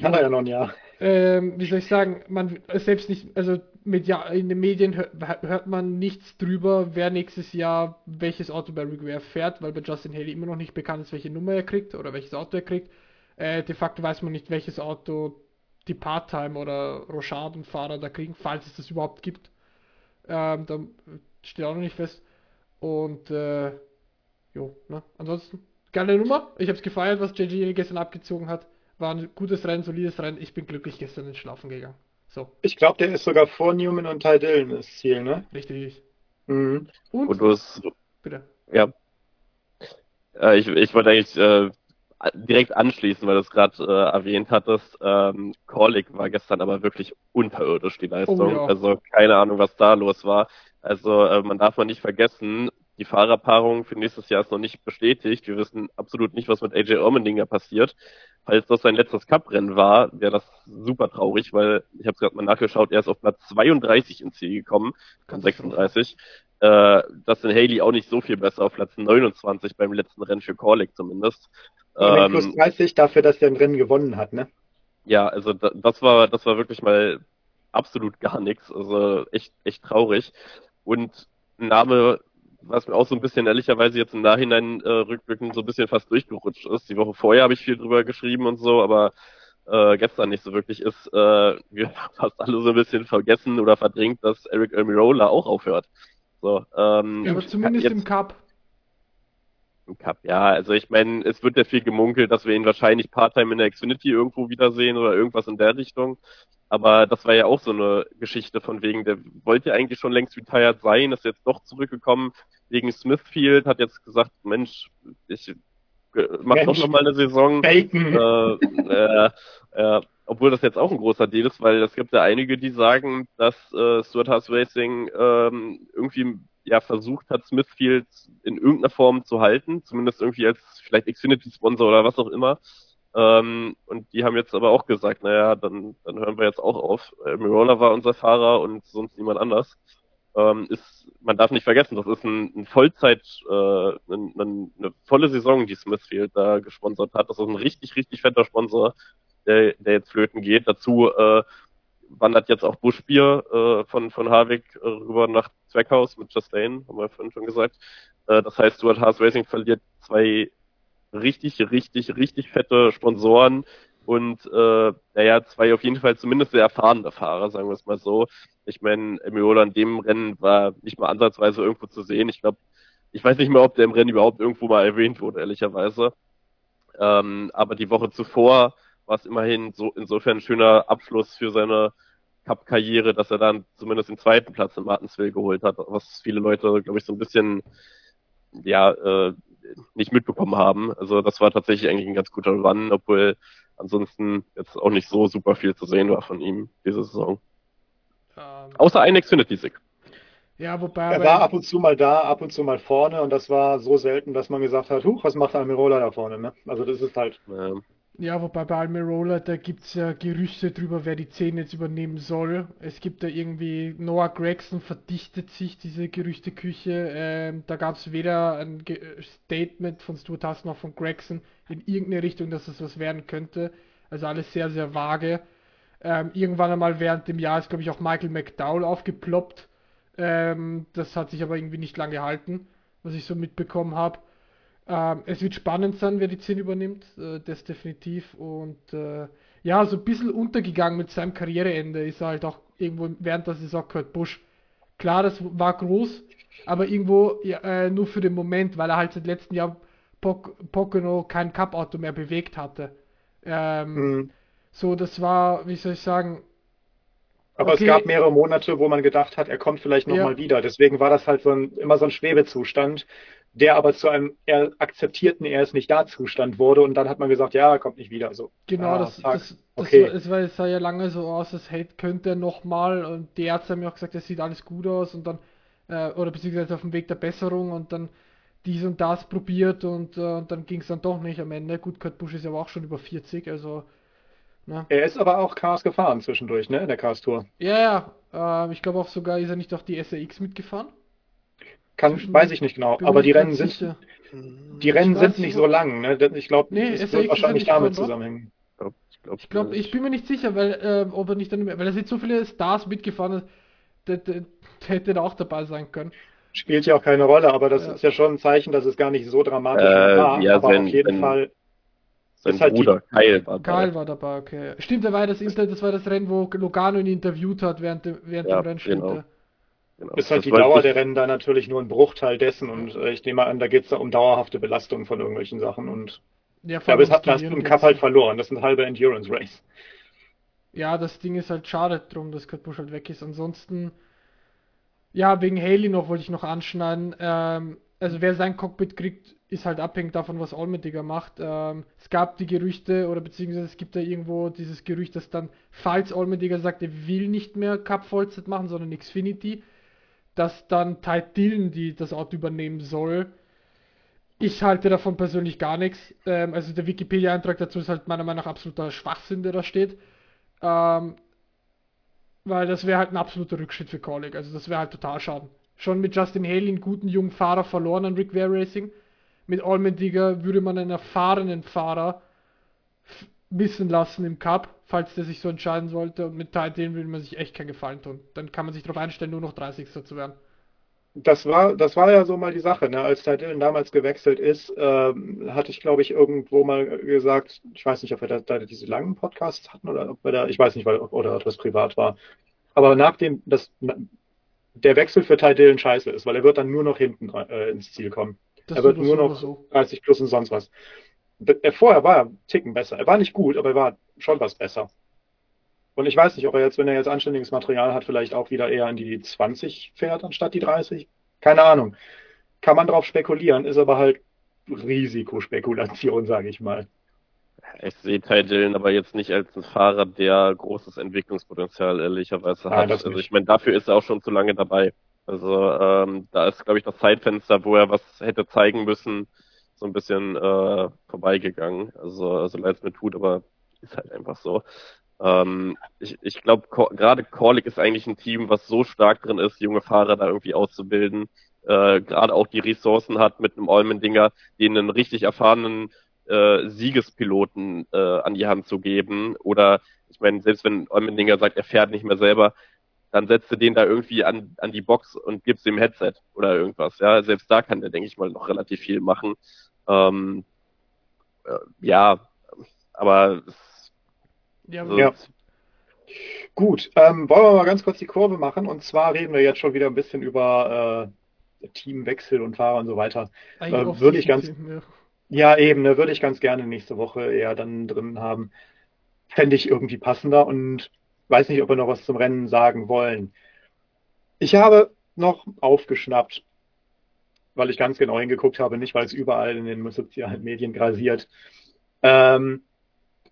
Kann er ja noch ein Jahr. ähm, wie soll ich sagen, man selbst nicht, also media, in den Medien hört, hört man nichts drüber, wer nächstes Jahr welches Auto bei Ware fährt, weil bei Justin Haley immer noch nicht bekannt ist, welche Nummer er kriegt oder welches Auto er kriegt. Äh, de facto weiß man nicht, welches Auto die Part-Time oder Rochard und Fahrer da kriegen, falls es das überhaupt gibt. Ähm, da steht auch noch nicht fest. Und äh, jo, ne? Ansonsten, geile Nummer. Ich habe es gefeiert, was JJ gestern abgezogen hat. War ein gutes Rennen, solides Rennen. Ich bin glücklich gestern ins Schlafen gegangen. So, Ich glaube, der ist sogar vor Newman und Ty Dillon das Ziel, ne? richtig. Mhm. Und, Und du hast, bitte. ja. Äh, ich, ich wollte eigentlich äh, direkt anschließen, weil du es gerade äh, erwähnt hattest. Ähm, Korlik war gestern aber wirklich unterirdisch, die Leistung. Oh ja. Also keine Ahnung, was da los war. Also äh, man darf man nicht vergessen, die Fahrerpaarung für nächstes Jahr ist noch nicht bestätigt. Wir wissen absolut nicht, was mit AJ Ormendinger passiert. Falls das sein letztes Cup-Rennen war, wäre das super traurig, weil ich habe gerade mal nachgeschaut, er ist auf Platz 32 ins Ziel gekommen von Kannst du 36. Äh, Dustin Haley auch nicht so viel besser auf Platz 29 beim letzten Rennen für Corlick zumindest. Ähm, plus Ähm, 30 dafür, dass der ein Rennen gewonnen hat, ne? ja, also da, das war das war wirklich mal absolut gar nichts. Also echt echt traurig. Und ein Name, was mir auch so ein bisschen ehrlicherweise jetzt im Nachhinein äh, rückblickend so ein bisschen fast durchgerutscht ist. Die Woche vorher habe ich viel drüber geschrieben und so, aber äh, gestern nicht so wirklich ist, äh, wir haben fast alle so ein bisschen vergessen oder verdrängt, dass Eric Almirola auch aufhört. So, ähm, Ja, aber zumindest jetzt, im Cup. Im Cup, ja. Also ich meine, es wird ja viel gemunkelt, dass wir ihn wahrscheinlich Part-Time in der Xfinity irgendwo wiedersehen oder irgendwas in der Richtung. Aber das war ja auch so eine Geschichte von wegen, der wollte ja eigentlich schon längst retired sein, ist jetzt doch zurückgekommen wegen Smithfield, hat jetzt gesagt, Mensch, ich äh, mach doch Mensch. noch mal eine Saison. Bacon. äh, äh, äh, obwohl das jetzt auch ein großer Deal ist, weil es gibt ja einige, die sagen, dass äh, Stuart House Racing ähm, irgendwie ja versucht hat, Smithfield in irgendeiner Form zu halten, zumindest irgendwie als vielleicht Xfinity-Sponsor oder was auch immer. Ähm, und die haben jetzt aber auch gesagt, naja, dann, dann hören wir jetzt auch auf. Äh, Mirola war unser Fahrer und sonst niemand anders. Ähm, ist, man darf nicht vergessen, das ist ein, ein Vollzeit, äh, ein, ein, eine volle Saison, die Smithfield da gesponsert hat. Das ist ein richtig, richtig fetter Sponsor, der, der jetzt flöten geht. Dazu äh, wandert jetzt auch Buschbier äh, von, von Harvick äh, rüber nach Zweckhaus mit Chastain, haben wir vorhin schon gesagt. Äh, das heißt, Stuart Haas Racing verliert zwei richtig, richtig, richtig fette Sponsoren und äh, naja, zwei auf jeden Fall zumindest sehr erfahrene Fahrer, sagen wir es mal so. Ich meine, Emiola in dem Rennen war nicht mal ansatzweise irgendwo zu sehen. Ich glaube, ich weiß nicht mehr, ob der im Rennen überhaupt irgendwo mal erwähnt wurde, ehrlicherweise. Ähm, aber die Woche zuvor war es immerhin so insofern ein schöner Abschluss für seine Cup-Karriere, dass er dann zumindest den zweiten Platz in Martinsville geholt hat, was viele Leute, glaube ich, so ein bisschen ja äh, nicht mitbekommen haben. Also das war tatsächlich eigentlich ein ganz guter Run, obwohl ansonsten jetzt auch nicht so super viel zu sehen war von ihm diese Saison. Ähm, Außer ein Xfinity-Sieg. ja, wobei. Er war ab und zu mal da, ab und zu mal vorne und das war so selten, dass man gesagt hat, huch, was macht Almirola da vorne, ne? Also das ist halt, Ähm, Ja, wobei bei Almirola, da gibt es ja Gerüchte drüber, wer die 10 jetzt übernehmen soll. Es gibt da irgendwie, Noah Gregson verdichtet sich diese Gerüchteküche. Ähm, da gab es weder ein Ge Statement von Stuart Haas noch von Gregson in irgendeine Richtung, dass es was werden könnte. Also alles sehr, sehr vage. Ähm, irgendwann einmal während dem Jahr ist, glaube ich, auch Michael McDowell aufgeploppt. Ähm, das hat sich aber irgendwie nicht lange gehalten, was ich so mitbekommen habe. Ähm, es wird spannend sein, wer die 10 übernimmt, äh, das definitiv. Und äh, ja, so ein bisschen untergegangen mit seinem Karriereende ist er halt auch irgendwo während der Saison Kurt Busch. Klar, das war groß, aber irgendwo ja, äh, nur für den Moment, weil er halt seit letztem Jahr Pocono kein Cup-Auto mehr bewegt hatte. Ähm, mhm. So, das war, wie soll ich sagen. Aber okay. es gab mehrere Monate, wo man gedacht hat, er kommt vielleicht nochmal ja. wieder. Deswegen war das halt so ein, immer so ein Schwebezustand, der aber zu einem eher akzeptierten, er ist nicht da Zustand wurde und dann hat man gesagt, ja, er kommt nicht wieder. So, genau, ah, das, das, okay. das, das war, es sah ja lange so aus, als hätte, könnte er nochmal und die Ärzte haben ja auch gesagt, es sieht alles gut aus und dann, äh, oder beziehungsweise auf dem Weg der Besserung und dann dies und das probiert und, äh, und dann ging es dann doch nicht am Ende. Gut, Kurt Busch ist ja auch schon über 40, also. Na. Er ist aber auch Cars gefahren zwischendurch, ne, in der Cars Tour. Ja, ja. Äh, ich glaube auch sogar ist er nicht auch die SRX mitgefahren. Kann, weiß ich nicht genau, aber die Rennen sind sicher. die Rennen sind nicht so lang, ne? Ich glaube, nee, das wird wahrscheinlich damit zusammenhängen. Ich glaube, ich, glaub, ich bin mir nicht sicher, weil äh, ob er nicht dann, weil er sind so viele Stars mitgefahren, der, der, der hätte da auch dabei sein können. Spielt ja auch keine Rolle, aber das ja. ist ja schon ein Zeichen, dass es gar nicht so dramatisch äh, war. Ja, aber sein, auf jeden sein, Fall. Sein halt Bruder die, Kyle war dabei. Kyle war dabei, okay. Stimmt, da war das Internet, das war das Rennen, wo Logano ihn interviewt hat während, dem, während ja, dem Rennen. Genau. Genau. Ist halt das die Dauer der Rennen da natürlich nur ein Bruchteil dessen und äh, ich nehme an, da geht es da um dauerhafte Belastung von irgendwelchen Sachen und ja, aber es hat das im Cup halt verloren. Das sind halbe Endurance Race. Ja, das Ding ist halt schade drum, dass Kurt Busch halt weg ist. Ansonsten, ja, wegen Haley noch wollte ich noch anschneiden. Ähm, also wer sein Cockpit kriegt, ist halt abhängig davon, was Allmendiger macht. Ähm, es gab die Gerüchte, oder beziehungsweise es gibt da irgendwo dieses Gerücht, dass dann, falls Allmendiger sagt, er will nicht mehr Cup Vollzeit machen, sondern Xfinity, dass dann Ty Dillon die das Auto übernehmen soll. Ich halte davon persönlich gar nichts. Ähm, also der Wikipedia-Eintrag dazu ist halt meiner Meinung nach absoluter Schwachsinn, der da steht. Ähm, weil das wäre halt ein absoluter Rückschritt für Colleague. Also das wäre halt total schade. Schon mit Justin Haley einen guten jungen Fahrer verloren an Rick Ware Racing. Mit Allmendiger würde man einen erfahrenen Fahrer wissen lassen im Cup, falls der sich so entscheiden sollte. Und mit Titan will man sich echt keinen Gefallen tun. Dann kann man sich darauf einstellen, nur noch 30. zu werden. Das war, das war ja so mal die Sache, ne? Als Titan damals gewechselt ist, ähm, hatte ich, glaube ich, irgendwo mal gesagt, ich weiß nicht, ob wir da, da diese langen Podcasts hatten oder ob wir da, ich weiß nicht, weil, oder ob das privat war. Aber nachdem das, der Wechsel für Ty Dillon scheiße ist, weil er wird dann nur noch hinten äh, ins Ziel kommen. Das er wird nur noch so. 30 plus und sonst was er vorher war er Ticken besser. Er war nicht gut, aber er war schon was besser. Und ich weiß nicht, ob er jetzt, wenn er jetzt anständiges Material hat, vielleicht auch wieder eher in die 20 fährt, anstatt die 30. Keine Ahnung. Kann man drauf spekulieren, ist aber halt Risikospekulation, sage ich mal. Ich sehe Ty Dillon aber jetzt nicht als ein Fahrer, der großes Entwicklungspotenzial ehrlicherweise hat. Nein, also ich meine, dafür ist er auch schon zu lange dabei. Also ähm, da ist, glaube ich, das Zeitfenster, wo er was hätte zeigen müssen, so ein bisschen äh, vorbeigegangen. Also, so leid es mir tut, aber ist halt einfach so. Ähm, ich ich glaube, gerade Corlick ist eigentlich ein Team, was so stark drin ist, junge Fahrer da irgendwie auszubilden. Äh, gerade auch die Ressourcen hat mit einem Olmendinger, denen einen richtig erfahrenen äh, Siegespiloten äh, an die Hand zu geben. Oder ich meine, selbst wenn Olmendinger sagt, er fährt nicht mehr selber, dann setzt du den da irgendwie an, an die Box und gibst ihm Headset oder irgendwas. Ja, selbst da kann der, denke ich mal, noch relativ viel machen. Ähm, äh, ja, aber es, ja, so ja. Gut, ähm, wollen wir mal ganz kurz die Kurve machen und zwar reden wir jetzt schon wieder ein bisschen über äh, Teamwechsel und Fahrer und so weiter. Äh, würde ich ganz, ja eben, ne, würde ich ganz gerne nächste Woche eher dann drin haben. Fände ich irgendwie passender und weiß nicht, ob wir noch was zum Rennen sagen wollen. Ich habe noch aufgeschnappt, weil ich ganz genau hingeguckt habe, nicht weil es überall in den sozialen Medien grasiert. Ähm,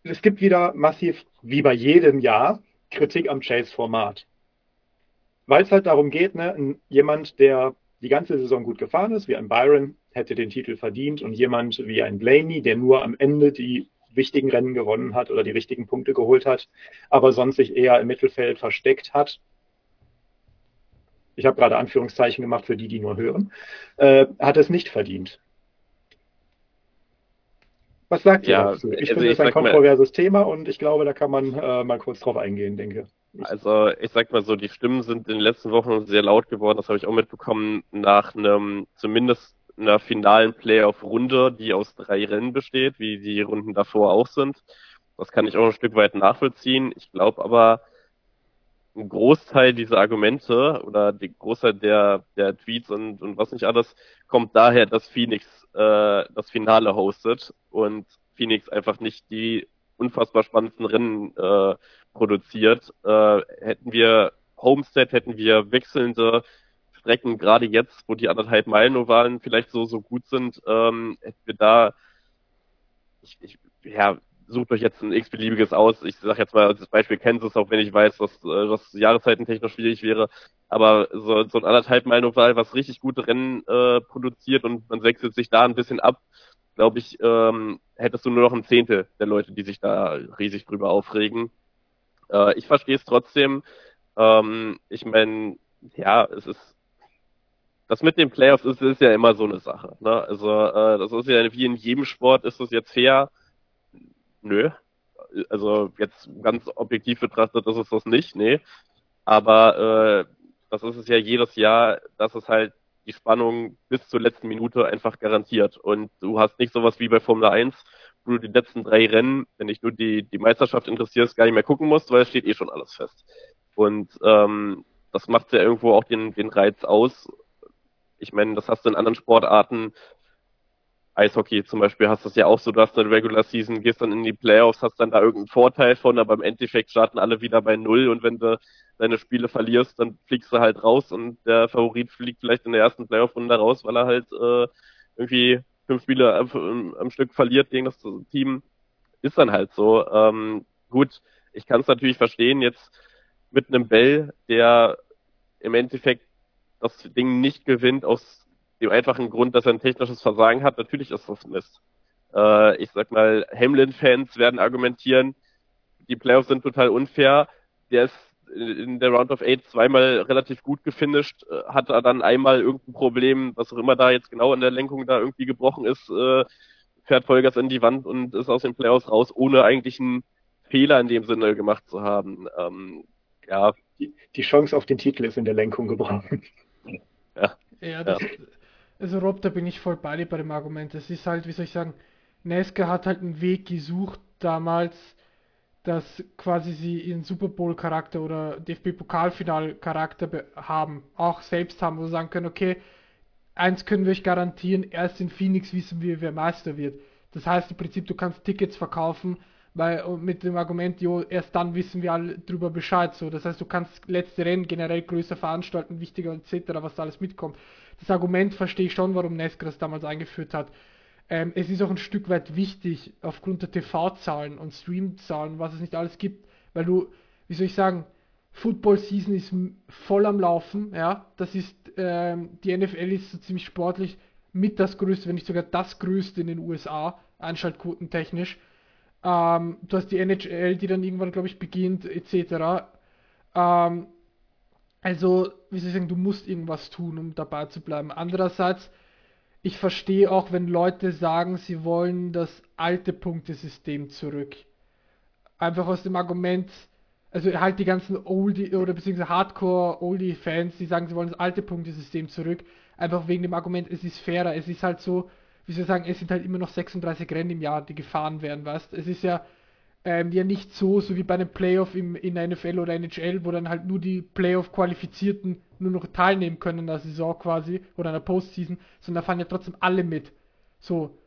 es gibt wieder massiv, wie bei jedem Jahr, Kritik am Chase-Format. Weil es halt darum geht, ne, jemand, der die ganze Saison gut gefahren ist, wie ein Byron, hätte den Titel verdient und jemand wie ein Blaney, der nur am Ende die wichtigen Rennen gewonnen hat oder die richtigen Punkte geholt hat, aber sonst sich eher im Mittelfeld versteckt hat. Ich habe gerade Anführungszeichen gemacht für die, die nur hören, äh, hat es nicht verdient. Was sagt Ja, ihr dazu? Ich also finde es ein sag mal- kontroverses Thema und ich glaube, da kann man äh, mal kurz drauf eingehen, denke ich. Also ich sag mal so, die Stimmen sind in den letzten Wochen sehr laut geworden, das habe ich auch mitbekommen, nach einem zumindest einer finalen Playoff-Runde, die aus drei Rennen besteht, wie die Runden davor auch sind. Das kann ich auch ein Stück weit nachvollziehen. Ich glaube aber, ein Großteil dieser Argumente oder der Großteil der, der Tweets und, und was nicht alles kommt daher, dass Phoenix äh, das Finale hostet und Phoenix einfach nicht die unfassbar spannendsten Rennen äh, produziert. Äh, hätten wir Homestead, hätten wir wechselnde Strecken, gerade jetzt, wo die anderthalb Meilen Ovalen vielleicht so, so gut sind, ähm, hätten wir da, ich, ich, ja, sucht euch jetzt ein x-beliebiges aus. Ich sage jetzt mal als Beispiel Kansas, auch wenn ich weiß, dass äh, was jahreszeitentechnisch schwierig wäre. Aber so, so ein anderthalb Meilen Oval, was richtig gute Rennen äh, produziert und man wechselt sich da ein bisschen ab, glaube ich, ähm, hättest du nur noch ein Zehntel der Leute, die sich da riesig drüber aufregen. Äh, ich verstehe es trotzdem. Ähm, ich meine, ja, es ist das mit den Playoffs ist, ist ja immer so eine Sache. Ne? Also äh, das ist ja wie in jedem Sport, ist das jetzt fair? Nö. Also jetzt ganz objektiv betrachtet ist es das nicht, nee. Aber äh, das ist es ja jedes Jahr, dass es halt die Spannung bis zur letzten Minute einfach garantiert. Und du hast nicht sowas wie bei Formel 1, wo du die letzten drei Rennen, wenn dich nur die, die Meisterschaft interessierst, gar nicht mehr gucken musst, weil es steht eh schon alles fest. Und ähm, das macht ja irgendwo auch den, den Reiz aus. Ich meine, das hast du in anderen Sportarten. Eishockey zum Beispiel hast du es ja auch so, du hast eine Regular Season, gehst dann in die Playoffs, hast dann da irgendeinen Vorteil von, aber im Endeffekt starten alle wieder bei Null und wenn du deine Spiele verlierst, dann fliegst du halt raus und der Favorit fliegt vielleicht in der ersten Playoff-Runde raus, weil er halt äh, irgendwie fünf Spiele am, am Stück verliert gegen das Team. Ist dann halt so. Ähm, gut, ich kann es natürlich verstehen, jetzt mit einem Bell, der im Endeffekt das Ding nicht gewinnt aus dem einfachen Grund, dass er ein technisches Versagen hat. Natürlich ist das Mist. Äh, ich sag mal, Hamlin-Fans werden argumentieren, die Playoffs sind total unfair. Der ist in der Round of Eight zweimal relativ gut gefinisht, äh, hat er dann einmal irgendein Problem, was auch immer da jetzt genau in der Lenkung da irgendwie gebrochen ist, äh, fährt Vollgas in die Wand und ist aus den Playoffs raus, ohne eigentlich einen Fehler in dem Sinne gemacht zu haben. Ähm, ja, Die, die Chance auf den Titel ist in der Lenkung gebrochen. Ja, das, also Rob, da bin ich voll bei dir bei dem Argument. Es ist halt, wie soll ich sagen, Nesca hat halt einen Weg gesucht damals, dass quasi sie ihren Super Bowl-Charakter oder DFB-Pokalfinal-Charakter haben, auch selbst haben, wo sie sagen können, okay, eins können wir euch garantieren, erst in Phoenix wissen wir, wer Meister wird. Das heißt im Prinzip, du kannst Tickets verkaufen, weil und mit dem Argument, jo, erst dann wissen wir alle drüber Bescheid. So, das heißt, du kannst letzte Rennen generell größer veranstalten, wichtiger etc., was da alles mitkommt. Das Argument verstehe ich schon, warum Nesca das damals eingeführt hat. Ähm, es ist auch ein Stück weit wichtig, aufgrund der TV-Zahlen und Stream-Zahlen, was es nicht alles gibt, weil du, wie soll ich sagen, Football-Season ist voll am Laufen, ja, das ist, ähm, die NFL ist so ziemlich sportlich mit das größte, wenn nicht sogar das größte in den USA, einschaltquotentechnisch. Ähm, du hast die NHL, die dann irgendwann, glaube ich, beginnt, etc. Ähm, also, wie soll ich sagen, du musst irgendwas tun, um dabei zu bleiben. Andererseits, ich verstehe auch, wenn Leute sagen, sie wollen das alte Punktesystem zurück. Einfach aus dem Argument, also halt die ganzen Oldie oder beziehungsweise Hardcore-Oldie-Fans, die sagen, sie wollen das alte Punktesystem zurück. Einfach wegen dem Argument, es ist fairer. Es ist halt so, wie soll ich sagen, es sind halt immer noch 36 Rennen im Jahr, die gefahren werden, weißt Es ist ja ähm, ja nicht so, so wie bei einem Playoff im, in der NFL oder NHL, wo dann halt nur die Playoff-Qualifizierten nur noch teilnehmen können in der Saison quasi oder in der Postseason, sondern da fahren ja trotzdem alle mit. So,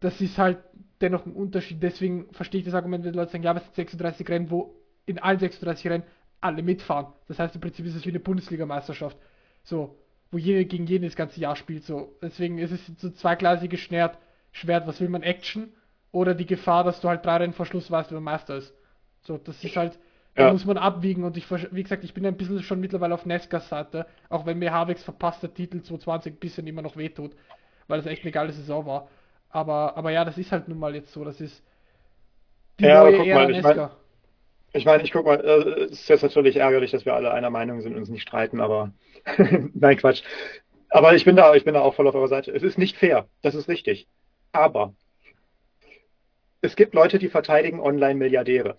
das ist halt dennoch ein Unterschied. Deswegen verstehe ich das Argument, wenn Leute sagen, ja, es sind 36 Rennen, wo in allen 36 Rennen alle mitfahren. Das heißt, im Prinzip ist es wie eine Bundesligameisterschaft. So, wo jeder gegen jeden das ganze Jahr spielt. So, deswegen ist es so zweigleisiges Schwert. Schwert, was will man Action? Oder die Gefahr, dass du halt drei Rennen vor Schluss weißt, wer Meister ist. So, das ist halt, da Ja. muss man abwiegen und ich, wie gesagt, ich bin ein bisschen schon mittlerweile auf Nescas Seite, auch wenn mir Haveks verpasster Titel 2020 ein bisschen immer noch wehtut, weil es echt eine geile Saison war. Aber, aber ja, das ist halt nun mal jetzt so, das ist, Die Ja, neue Ära mal, ich mein- Nesca. Ich meine, ich guck mal, äh, es ist jetzt natürlich ärgerlich, dass wir alle einer Meinung sind und uns nicht streiten, aber nein, Quatsch. Aber ich bin da, ich bin da auch voll auf eurer Seite. Es ist nicht fair, das ist richtig. Aber es gibt Leute, die verteidigen Online-Milliardäre.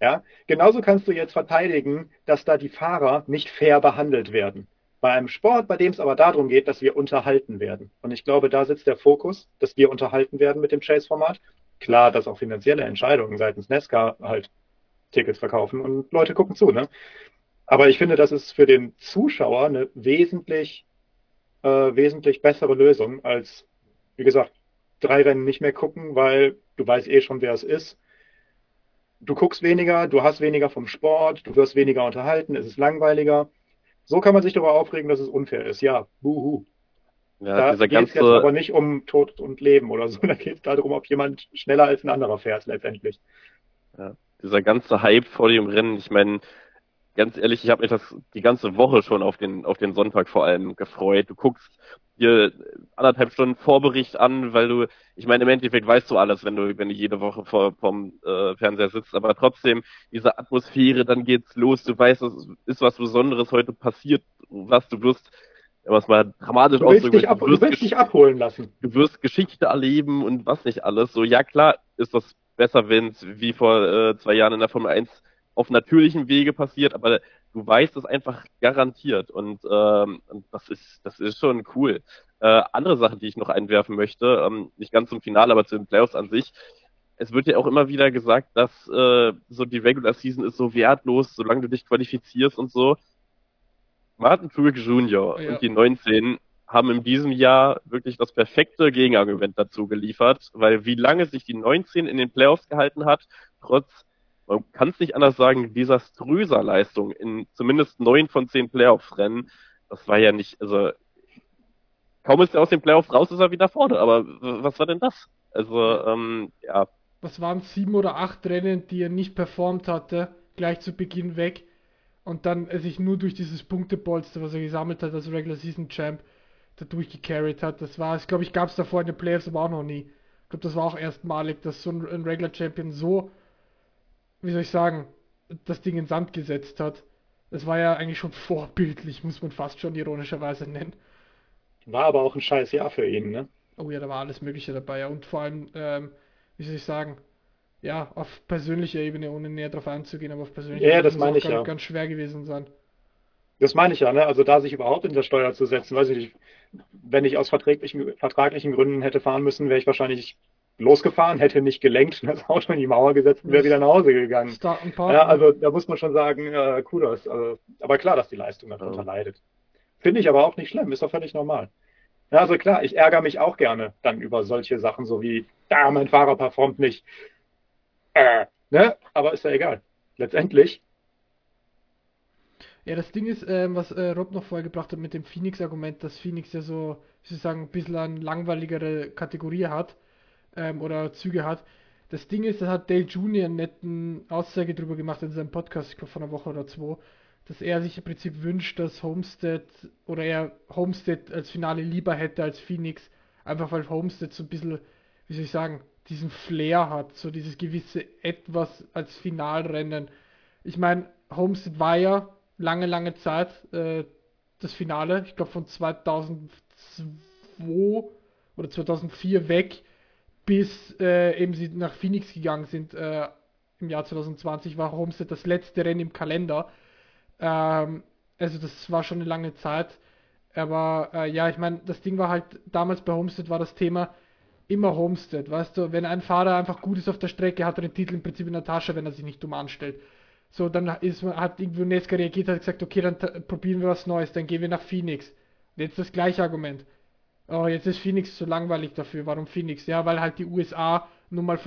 Ja, genauso kannst du jetzt verteidigen, dass da die Fahrer nicht fair behandelt werden. Bei einem Sport, bei dem es aber darum geht, dass wir unterhalten werden. Und ich glaube, da sitzt der Fokus, dass wir unterhalten werden mit dem Chase-Format. Klar, dass auch finanzielle Entscheidungen seitens Nesca halt Tickets verkaufen und Leute gucken zu, ne? Aber ich finde, das ist für den Zuschauer eine wesentlich, äh, wesentlich bessere Lösung als, wie gesagt, drei Rennen nicht mehr gucken, weil du weißt eh schon, wer es ist. Du guckst weniger, du hast weniger vom Sport, du wirst weniger unterhalten, es ist langweiliger. So kann man sich darüber aufregen, dass es unfair ist. Ja, buhu. Ja, Da geht es jetzt ganze, aber nicht um Tod und Leben oder so. Da geht es darum, ob jemand schneller als ein anderer fährt letztendlich. Dieser ganze Hype vor dem Rennen, ich meine, ganz ehrlich, ich habe mich das die ganze Woche schon auf den, auf den Sonntag vor allem gefreut. Du guckst dir anderthalb Stunden Vorbericht an, weil du, ich meine, im Endeffekt weißt du alles, wenn du, wenn du jede Woche vor, vom äh, Fernseher sitzt, aber trotzdem, diese Atmosphäre, dann geht's los, du weißt, es ist was Besonderes heute passiert, was du wirst, was mal dramatisch Du willst, ausdrücken dich, ab, du du willst dich abholen lassen. du wirst Geschichte erleben und was nicht alles. So, ja klar ist das besser, wenn es wie vor äh, zwei Jahren in der Formel 1 auf natürlichem Wege passiert, aber du weißt es einfach garantiert und, ähm, das ist das ist schon cool. Äh, andere Sache, die ich noch einwerfen möchte, ähm, nicht ganz zum Finale, aber zu den Playoffs an sich. Es wird ja auch immer wieder gesagt, dass äh, so die Regular Season ist so wertlos, solange du dich qualifizierst und so. Martin Truex Jr. Ja. und die 19 haben in diesem Jahr wirklich das perfekte Gegenargument dazu geliefert, weil wie lange sich die 19 in den Playoffs gehalten hat, trotz, man kann es nicht anders sagen, desaströser Leistung in zumindest neun von zehn Playoff-Rennen, das war ja nicht, also kaum ist er aus den Playoffs raus, ist er wieder vorne, aber was war denn das? Also, ähm, ja, Was waren sieben oder acht Rennen, die er nicht performt hatte, gleich zu Beginn weg. Und dann er sich nur durch dieses Punktepolster, was er gesammelt hat als Regular Season Champ, da durchgecarried hat. Das war, ich glaube, ich gab es davor in den Playoffs aber auch noch nie. Ich glaube, das war auch erstmalig, dass so ein, ein Regular Champion so, wie soll ich sagen, das Ding in Sand gesetzt hat. Das war ja eigentlich schon vorbildlich, muss man fast schon ironischerweise nennen. War aber auch ein scheiß Jahr für ihn, ne? Oh ja, da war alles Mögliche dabei, ja. Und vor allem, ähm, wie soll ich sagen, ja, auf persönlicher Ebene, ohne näher drauf einzugehen, aber auf persönlicher Ja, Ebene das meine auch ich ganz, ja. ganz schwer gewesen sein. Das meine ich ja, ne? Also da sich überhaupt in der Steuer zu setzen, weiß ich nicht, wenn ich aus verträglichen, vertraglichen Gründen hätte fahren müssen, wäre ich wahrscheinlich losgefahren, hätte nicht gelenkt, das Auto in die Mauer gesetzt und wäre wieder nach Hause gegangen. Ja, also da muss man schon sagen, äh, Kudos. Also, aber klar, dass die Leistung darunter Ja. leidet. Finde ich aber auch nicht schlimm, ist doch völlig normal. Ja, also klar, ich ärgere mich auch gerne dann über solche Sachen, so wie, da, mein Fahrer performt nicht. Äh, ne? Aber ist ja egal. Letztendlich, Ja, das Ding ist, ähm, was äh, Rob noch vorher gebracht hat mit dem Phoenix-Argument, dass Phoenix ja so, wie sagen, ein bisschen eine langweiligere Kategorie hat ähm, oder Züge hat. Das Ding ist, da hat Dale Jr. eine nette Aussage drüber gemacht in seinem Podcast, ich glaube vor einer Woche oder zwei, dass er sich im Prinzip wünscht, dass Homestead oder er Homestead als Finale lieber hätte als Phoenix, einfach weil Homestead so ein bisschen, wie soll ich sagen, diesen Flair hat, so dieses gewisse Etwas als Finalrennen. Ich meine, Homestead war ja lange, lange Zeit äh, das Finale, ich glaube von 2002 oder 2004 weg, bis äh, eben sie nach Phoenix gegangen sind äh, im Jahr 2020, war Homestead das letzte Rennen im Kalender. Ähm, also das war schon eine lange Zeit. Aber äh, ja, ich meine, das Ding war halt, damals bei Homestead war das Thema immer Homestead, weißt du, wenn ein Fahrer einfach gut ist auf der Strecke, hat er den Titel im Prinzip in der Tasche, wenn er sich nicht dumm anstellt. So, dann ist, hat irgendwo Nesca reagiert, hat gesagt, okay, dann probieren wir was Neues, dann gehen wir nach Phoenix. Jetzt das gleiche Argument. Oh, jetzt ist Phoenix zu langweilig dafür. Warum Phoenix? Ja, weil halt die USA nun mal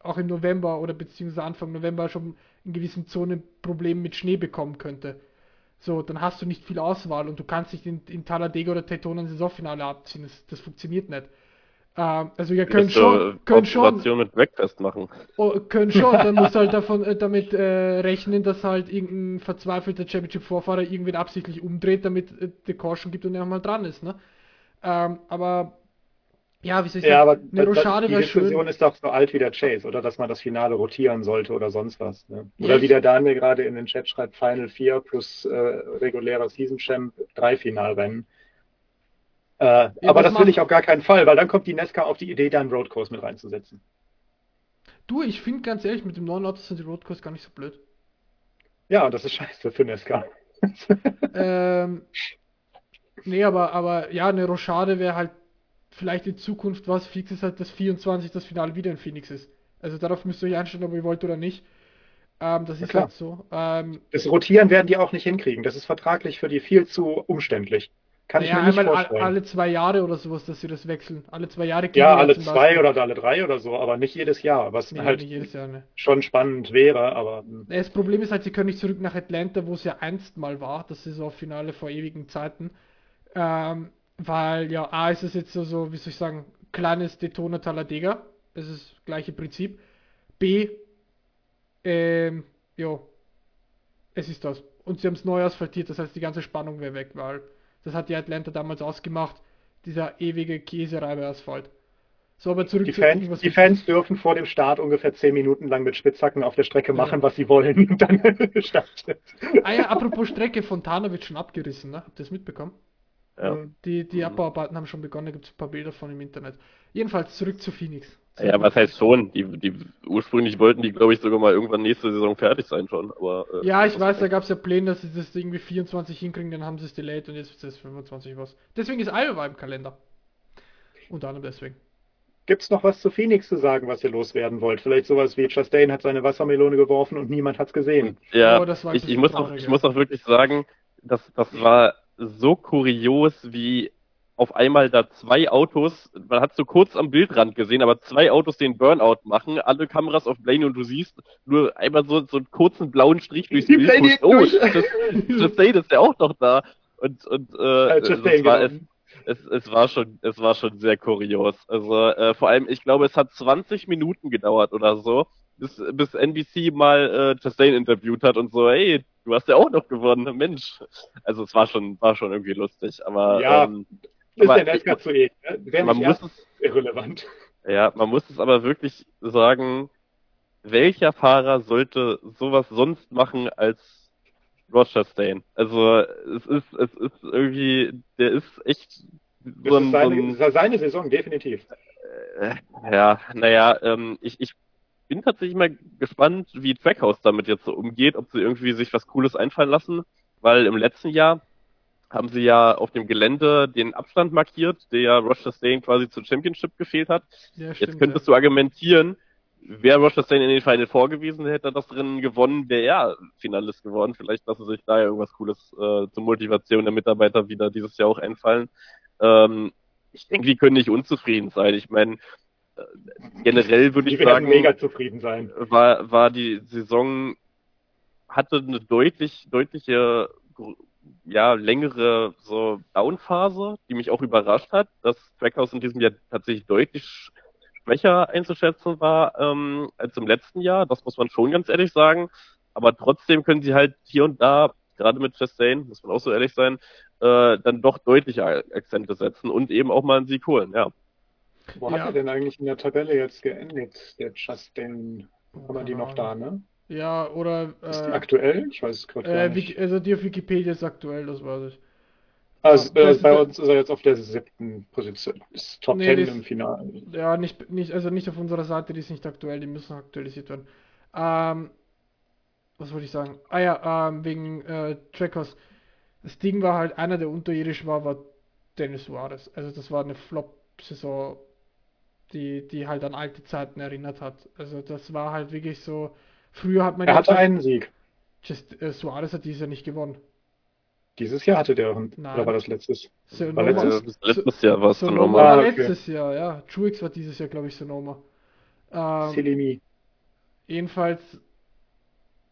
auch im November oder beziehungsweise Anfang November schon in gewissen Zonen Probleme mit Schnee bekommen könnte. So, dann hast du nicht viel Auswahl und du kannst nicht in, in Talladega oder Daytona ein Saisonfinale abziehen. Das, das funktioniert nicht. Ähm, also ihr könnt schon, könnt schon, mit Breakfast machen. Oh, können schon, dann musst du halt davon, äh, damit äh, rechnen, dass halt irgendein verzweifelter Championship-Vorfahrer irgendwen absichtlich umdreht, damit äh, der Caution gibt und er mal dran ist, ne? Ähm, aber Ja, wie soll ich Ja, sagen? aber Rochade die wäre schön. Diskussion ist doch so alt wie der Chase, oder dass man das Finale rotieren sollte oder sonst was. Ne? Ja, Oder ich- wie der Daniel gerade in den Chat schreibt, Final 4 plus äh, regulärer Season Champ, drei Finalrennen. Äh, aber das will macht- ich auf gar keinen Fall, weil dann kommt die Nesca auf die Idee, da einen Roadcourse mit reinzusetzen. Du, ich finde ganz ehrlich, mit dem neuen Auto sind die Roadcourse gar nicht so blöd. Ja, das ist scheiße für Nesca. ähm, nee, aber, aber ja, eine Rochade wäre halt vielleicht in Zukunft was. Fix ist halt, dass 24 das Finale wieder in Phoenix ist. Also darauf müsst ihr euch einstellen, ob ihr wollt oder nicht. Ähm, das ist klar. halt so. Ähm, Das Rotieren werden die auch nicht hinkriegen. Das ist vertraglich für die viel zu umständlich. Kann ich ja, mir nicht einmal vorstellen. alle zwei Jahre oder sowas, dass sie das wechseln. Alle zwei Jahre ja, alle zwei oder alle drei oder so, aber nicht jedes Jahr, was Nee, halt Jahr, ne. schon spannend wäre, aber hm. Das Problem ist halt, sie können nicht zurück nach Atlanta, wo es ja einst mal war, das Saisonfinale vor ewigen Zeiten. Ähm, weil ja, A ist es jetzt so, so, wie soll ich sagen, kleines Daytona Talladega. Das ist das gleiche Prinzip. B, ähm, jo, es ist das. Und sie haben es neu asphaltiert, das heißt, die ganze Spannung wäre weg, weil das hat die Atlanta damals ausgemacht, dieser ewige Käsereibe-Asphalt. So, aber zurück Die zu Fans, irgendwas die Fans dürfen vor dem Start ungefähr zehn Minuten lang mit Spitzhacken auf der Strecke machen, was sie wollen und dann startet. Ah ja, apropos Strecke, Fontana wird schon abgerissen, ne? Habt ihr das mitbekommen? Ja. Die, die Abbauarbeiten haben schon begonnen, da gibt es ein paar Bilder von im Internet. Jedenfalls zurück zu Phoenix. Ja, was heißt schon? Die, die ursprünglich wollten die, glaube ich, sogar mal irgendwann nächste Saison fertig sein schon. Aber, äh, Ja, ich weiß, da gab es ja Pläne, dass sie das irgendwie 24 hinkriegen, dann haben sie es delayed und jetzt ist es 25 was. Deswegen ist Iowa im Kalender. Unter anderem deswegen. Gibt's noch was zu Phoenix zu sagen, was ihr loswerden wollt? Vielleicht sowas wie Chastain hat seine Wassermelone geworfen und niemand hat's gesehen. Ja, Oh, das war ein ich, ich, muss auch, traurig, ich muss auch wirklich sagen, das, das war so kurios, wie auf einmal da zwei Autos, man hat so kurz am Bildrand gesehen, aber zwei Autos den Burnout machen, alle Kameras auf Blaney und du siehst nur einmal so, so einen kurzen blauen Strich durchs Die Bild. Oh, durch. Chas- Chastain ist ja auch noch da. Und, und äh, das war, es, es, es war schon, es war schon sehr kurios. Also äh, vor allem, ich glaube, es hat 20 Minuten gedauert oder so, bis, bis NBC mal äh, Chastain interviewt hat und so, hey, du hast ja auch noch gewonnen, Mensch. Also es war schon, war schon irgendwie lustig, aber Ja, ähm, Ist aber der ich- Nesca zu eh. Ne? Wer man muss es, irrelevant. ja, man muss es aber wirklich sagen, welcher Fahrer sollte sowas sonst machen als Roger Stain? Also es ist, es ist irgendwie, der ist echt Das so ein, ist so seine, ein das seine Saison, definitiv. Äh, Ja, naja, ähm, ich, ich bin tatsächlich mal gespannt, wie Trackhouse damit jetzt so umgeht, ob sie irgendwie sich was Cooles einfallen lassen, weil im letzten Jahr haben sie ja auf dem Gelände den Abstand markiert, der ja Roger Stain quasi zur Championship gefehlt hat. Ja, Jetzt könntest du argumentieren, wäre Roger Stain in den Final Four gewesen, hätte er das Rennen gewonnen, wäre er Finalist geworden. Vielleicht lassen sich da ja irgendwas Cooles äh, zur Motivation der Mitarbeiter wieder dieses Jahr auch einfallen. Ähm, ich denke, die können nicht unzufrieden sein. Ich meine, generell würde ich werden sagen, mega zufrieden sein. war, war die Saison, hatte eine deutlich, deutliche, ja, längere so Downphase, die mich auch überrascht hat, dass Trackhouse in diesem Jahr tatsächlich deutlich sch- schwächer einzuschätzen war ähm, als im letzten Jahr. Das muss man schon ganz ehrlich sagen. Aber trotzdem können sie halt hier und da, gerade mit Chastain, muss man auch so ehrlich sein, äh, dann doch deutliche Akzente setzen und eben auch mal einen Sieg holen, ja. Wo Ja. hat er denn eigentlich in der Tabelle jetzt geendet, der Justin? Haben wir die noch da, ne? Ja, oder Ist die äh, aktuell? Ich weiß es gerade äh, nicht. Also die auf Wikipedia ist aktuell, das weiß ich. Also, das äh, ist bei der- uns ist er jetzt auf der siebten Position. Ist Top Nee, 10 das- im Finale. Ja, nicht, nicht, also nicht auf unserer Seite, die ist nicht aktuell, die müssen aktualisiert werden. Ähm, was wollte ich sagen? Ah ja, ähm, wegen äh, Trackers. Das Ding war halt, einer, der unterirdisch war, war Dennis Suarez. Also das war eine Flop-Saison, die, die halt an alte Zeiten erinnert hat. Also das war halt wirklich so, früher hat man Er ja hatte gesagt, einen Sieg. Just, äh, Suarez hat dieses Jahr nicht gewonnen. Dieses Jahr hatte der. Nein. Oder war das letztes? Sonoma, War letztes? Letztes Jahr war es dann Sonoma war Ah, okay. letztes Jahr, ja. Truex war dieses Jahr, glaube ich, Sonoma. Ähm, Silimi. Jedenfalls,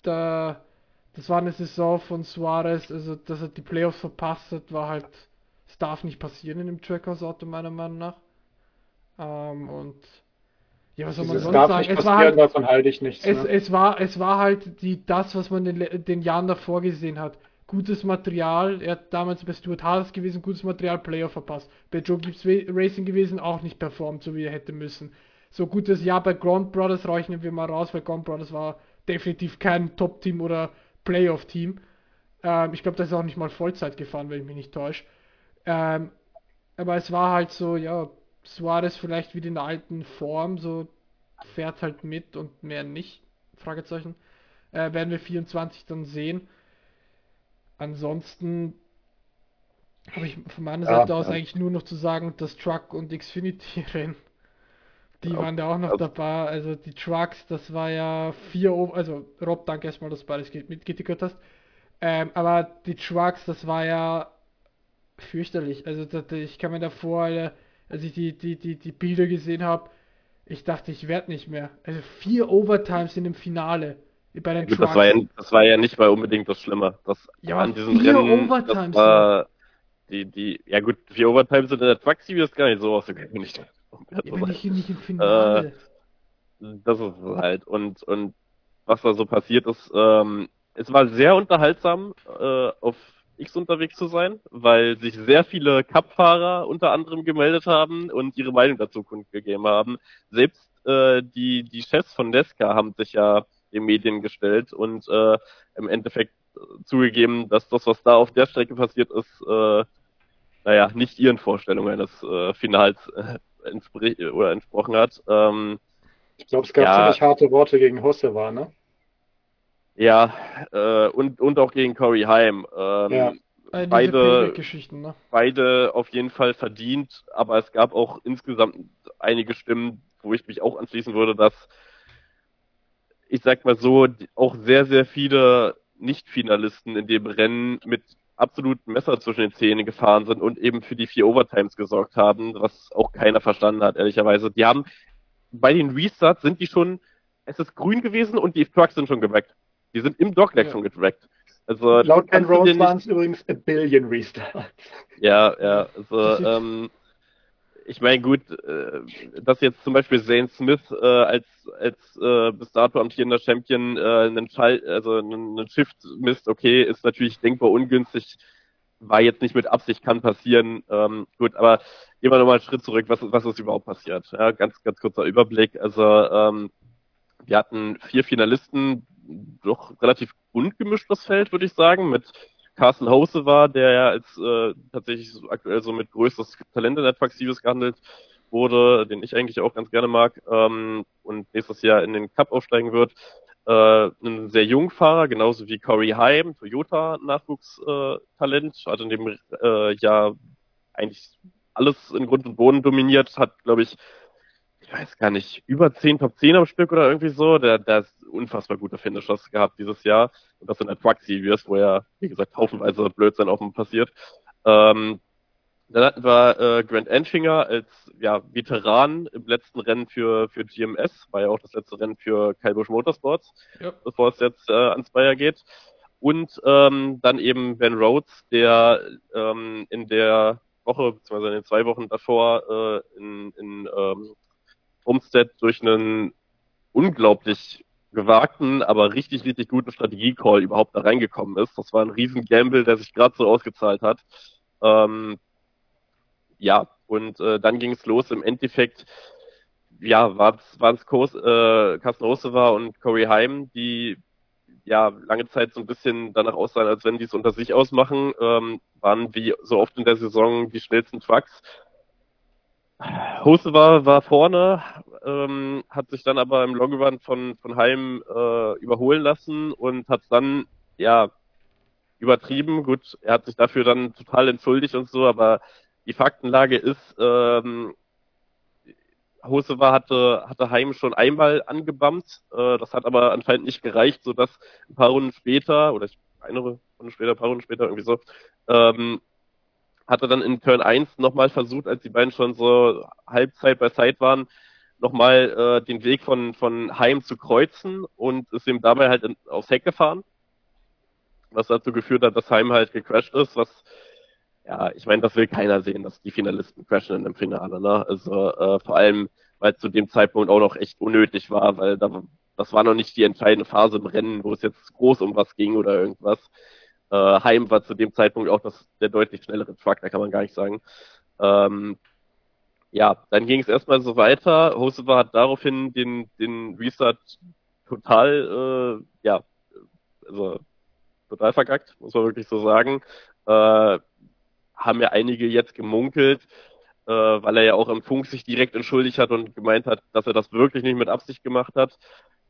da, das war eine Saison von Suarez, also dass er die Playoffs verpasst hat, war halt, es darf nicht passieren in dem Trackhouse-Auto, meiner Meinung nach. Ähm, und ja, was soll man sonst darf sagen? nicht Es war halt, davon halte ich nichts. es, Ne? es war, es war halt die, das, was man den, le- den Jahren davor gesehen hat. gutes Material. Er hat damals bei Stuart Haas gewesen, gutes Material, Player verpasst. Bei Joe Gibbs Racing gewesen, auch nicht performt, so wie er hätte müssen. So gutes Jahr bei Grand Brothers rechnen wir mal raus, weil Grand Brothers war definitiv kein Top-Team oder Playoff-Team. Ähm, ich glaube, das ist auch nicht mal Vollzeit gefahren, wenn ich mich nicht täusche. Ähm, aber es war halt so, ja, Suarez vielleicht wieder in der alten Form, so fährt halt mit und mehr nicht. Fragezeichen. Äh, werden wir 24 dann sehen. Ansonsten habe ich von meiner Seite ja, aus ja. eigentlich nur noch zu sagen, das Truck und Xfinity-Rennen, die ja, waren da auch noch also, dabei. Also die Trucks, das war ja vier, also Rob, danke erstmal, dass du beides mitgetickert hast. Ähm, aber die Trucks, das war ja fürchterlich. Also ich kann mir davor, als ich die, die, die, die Bilder gesehen habe, ich dachte, ich werde nicht mehr. Also vier Overtimes in dem Finale. Bei den das, war ja, das war ja nicht mal unbedingt das Schlimme. Das ja, an diesen vier Rennen, Overtimes. Das war die, die, ja gut, vier Overtimes sind in der Truck Series gar nicht so ausgegangen. Nicht, ja, nicht, nicht im Finale. Äh, das ist halt. Und, und was da so passiert ist, ähm, es war sehr unterhaltsam, äh, auf X unterwegs zu sein, weil sich sehr viele Cup-Fahrer unter anderem gemeldet haben und ihre Meinung dazu kundgegeben haben. Selbst äh, die, die Chefs von Nesca haben sich ja den Medien gestellt und äh, im Endeffekt zugegeben, dass das, was da auf der Strecke passiert ist, äh, naja, nicht ihren Vorstellungen eines äh, Finals äh, oder entsprochen hat. Ähm, ich glaube, es gab ja, ziemlich harte Worte gegen Hosse, ne? Ja, äh, und, und auch gegen Corey Heim. Ähm, ja. Äh, beide, ne? beide auf jeden Fall verdient, aber es gab auch insgesamt einige Stimmen, wo ich mich auch anschließen würde, dass ich sag mal so, auch sehr, sehr viele Nicht-Finalisten in dem Rennen mit absoluten Messer zwischen den Zähnen gefahren sind und eben für die vier Overtimes gesorgt haben, was auch keiner verstanden hat, ehrlicherweise. Die haben bei den Restarts sind die schon, es ist grün gewesen und die Trucks sind schon geweckt. Die sind im Dogleg ja. schon getrackt. Also, Laut Ken Rose waren es übrigens a billion Restarts. Ja, ja, also, ähm, ich meine, gut, äh, dass jetzt zum Beispiel Zane Smith äh, als als äh, bis dato amtierender Champion äh, einen Fall, also einen Shift misst, okay, ist natürlich denkbar ungünstig, war jetzt nicht mit Absicht, kann passieren. Ähm, gut, aber gehen wir nochmal einen Schritt zurück, was, was ist überhaupt passiert? Ja, ganz, ganz kurzer Überblick. Also ähm, wir hatten vier Finalisten, doch relativ bunt gemischt Feld, würde ich sagen, mit Carsten Hose war, der ja als äh, tatsächlich so aktuell so mit größtes Talent in Series gehandelt wurde, den ich eigentlich auch ganz gerne mag ähm, und nächstes Jahr in den Cup aufsteigen wird. Äh, ein sehr junger Fahrer, genauso wie Corey Heim, Toyota Nachwuchstalent, äh, hat in dem äh, Jahr eigentlich alles in Grund und Boden dominiert, hat, glaube ich, ich weiß gar nicht, über 10 Top 10 am Stück oder irgendwie so. Der, der ist unfassbar gute Finishers gehabt dieses Jahr. Und das in der Truck Series, wo ja, wie gesagt, haufenweise Blödsinn auf dem passiert. Ähm, dann hatten wir äh, Grant Enfinger als ja, Veteran im letzten Rennen für, für GMS, war ja auch das letzte Rennen für Kyle Busch Motorsports, ja. bevor es jetzt äh, ans Bayer geht. Und ähm, dann eben Ben Rhodes, der ähm, in der Woche, beziehungsweise in den zwei Wochen davor äh, in, in ähm, Umstead durch einen unglaublich gewagten, aber richtig, richtig guten Strategie-Call überhaupt da reingekommen ist. Das war ein riesen Gamble, der sich gerade so ausgezahlt hat. Ähm, ja, und äh, dann ging es los. Im Endeffekt, ja, waren es äh, Carsten Roseva und Corey Heim, die ja lange Zeit so ein bisschen danach aussahen, als wenn die es unter sich ausmachen, ähm, waren wie so oft in der Saison die schnellsten Trucks. Hose war, war vorne, ähm, hat sich dann aber im Longrun von, von Heim äh, überholen lassen und hat dann, ja, übertrieben. Gut, er hat sich dafür dann total entschuldigt und so, aber die Faktenlage ist, ähm, Hosewa hatte, hatte Heim schon einmal angebammt. Äh, das hat aber anscheinend nicht gereicht, sodass ein paar Runden später, oder eine Runde später, ein paar Runden später, irgendwie so, ähm, hatte dann in Turn 1 nochmal versucht, als die beiden schon so Halbzeit bei Side waren, nochmal äh, den Weg von, von Heim zu kreuzen und ist ihm dabei halt in, aufs Heck gefahren. Was dazu geführt hat, dass Heim halt gecrashed ist, was ja, ich meine, das will keiner sehen, dass die Finalisten crashen in dem Finale, ne? Also äh, vor allem, weil zu dem Zeitpunkt auch noch echt unnötig war, weil da, das war noch nicht die entscheidende Phase im Rennen, wo es jetzt groß um was ging oder irgendwas. Äh, Heim war zu dem Zeitpunkt auch das, der deutlich schnellere Truck, da kann man gar nicht sagen. Ähm, ja, dann ging es erstmal so weiter. Hosewa hat daraufhin den, den Restart total, äh, ja, also total verkackt, muss man wirklich so sagen. Äh, haben ja einige jetzt gemunkelt, äh, weil er ja auch im Funk sich direkt entschuldigt hat und gemeint hat, dass er das wirklich nicht mit Absicht gemacht hat.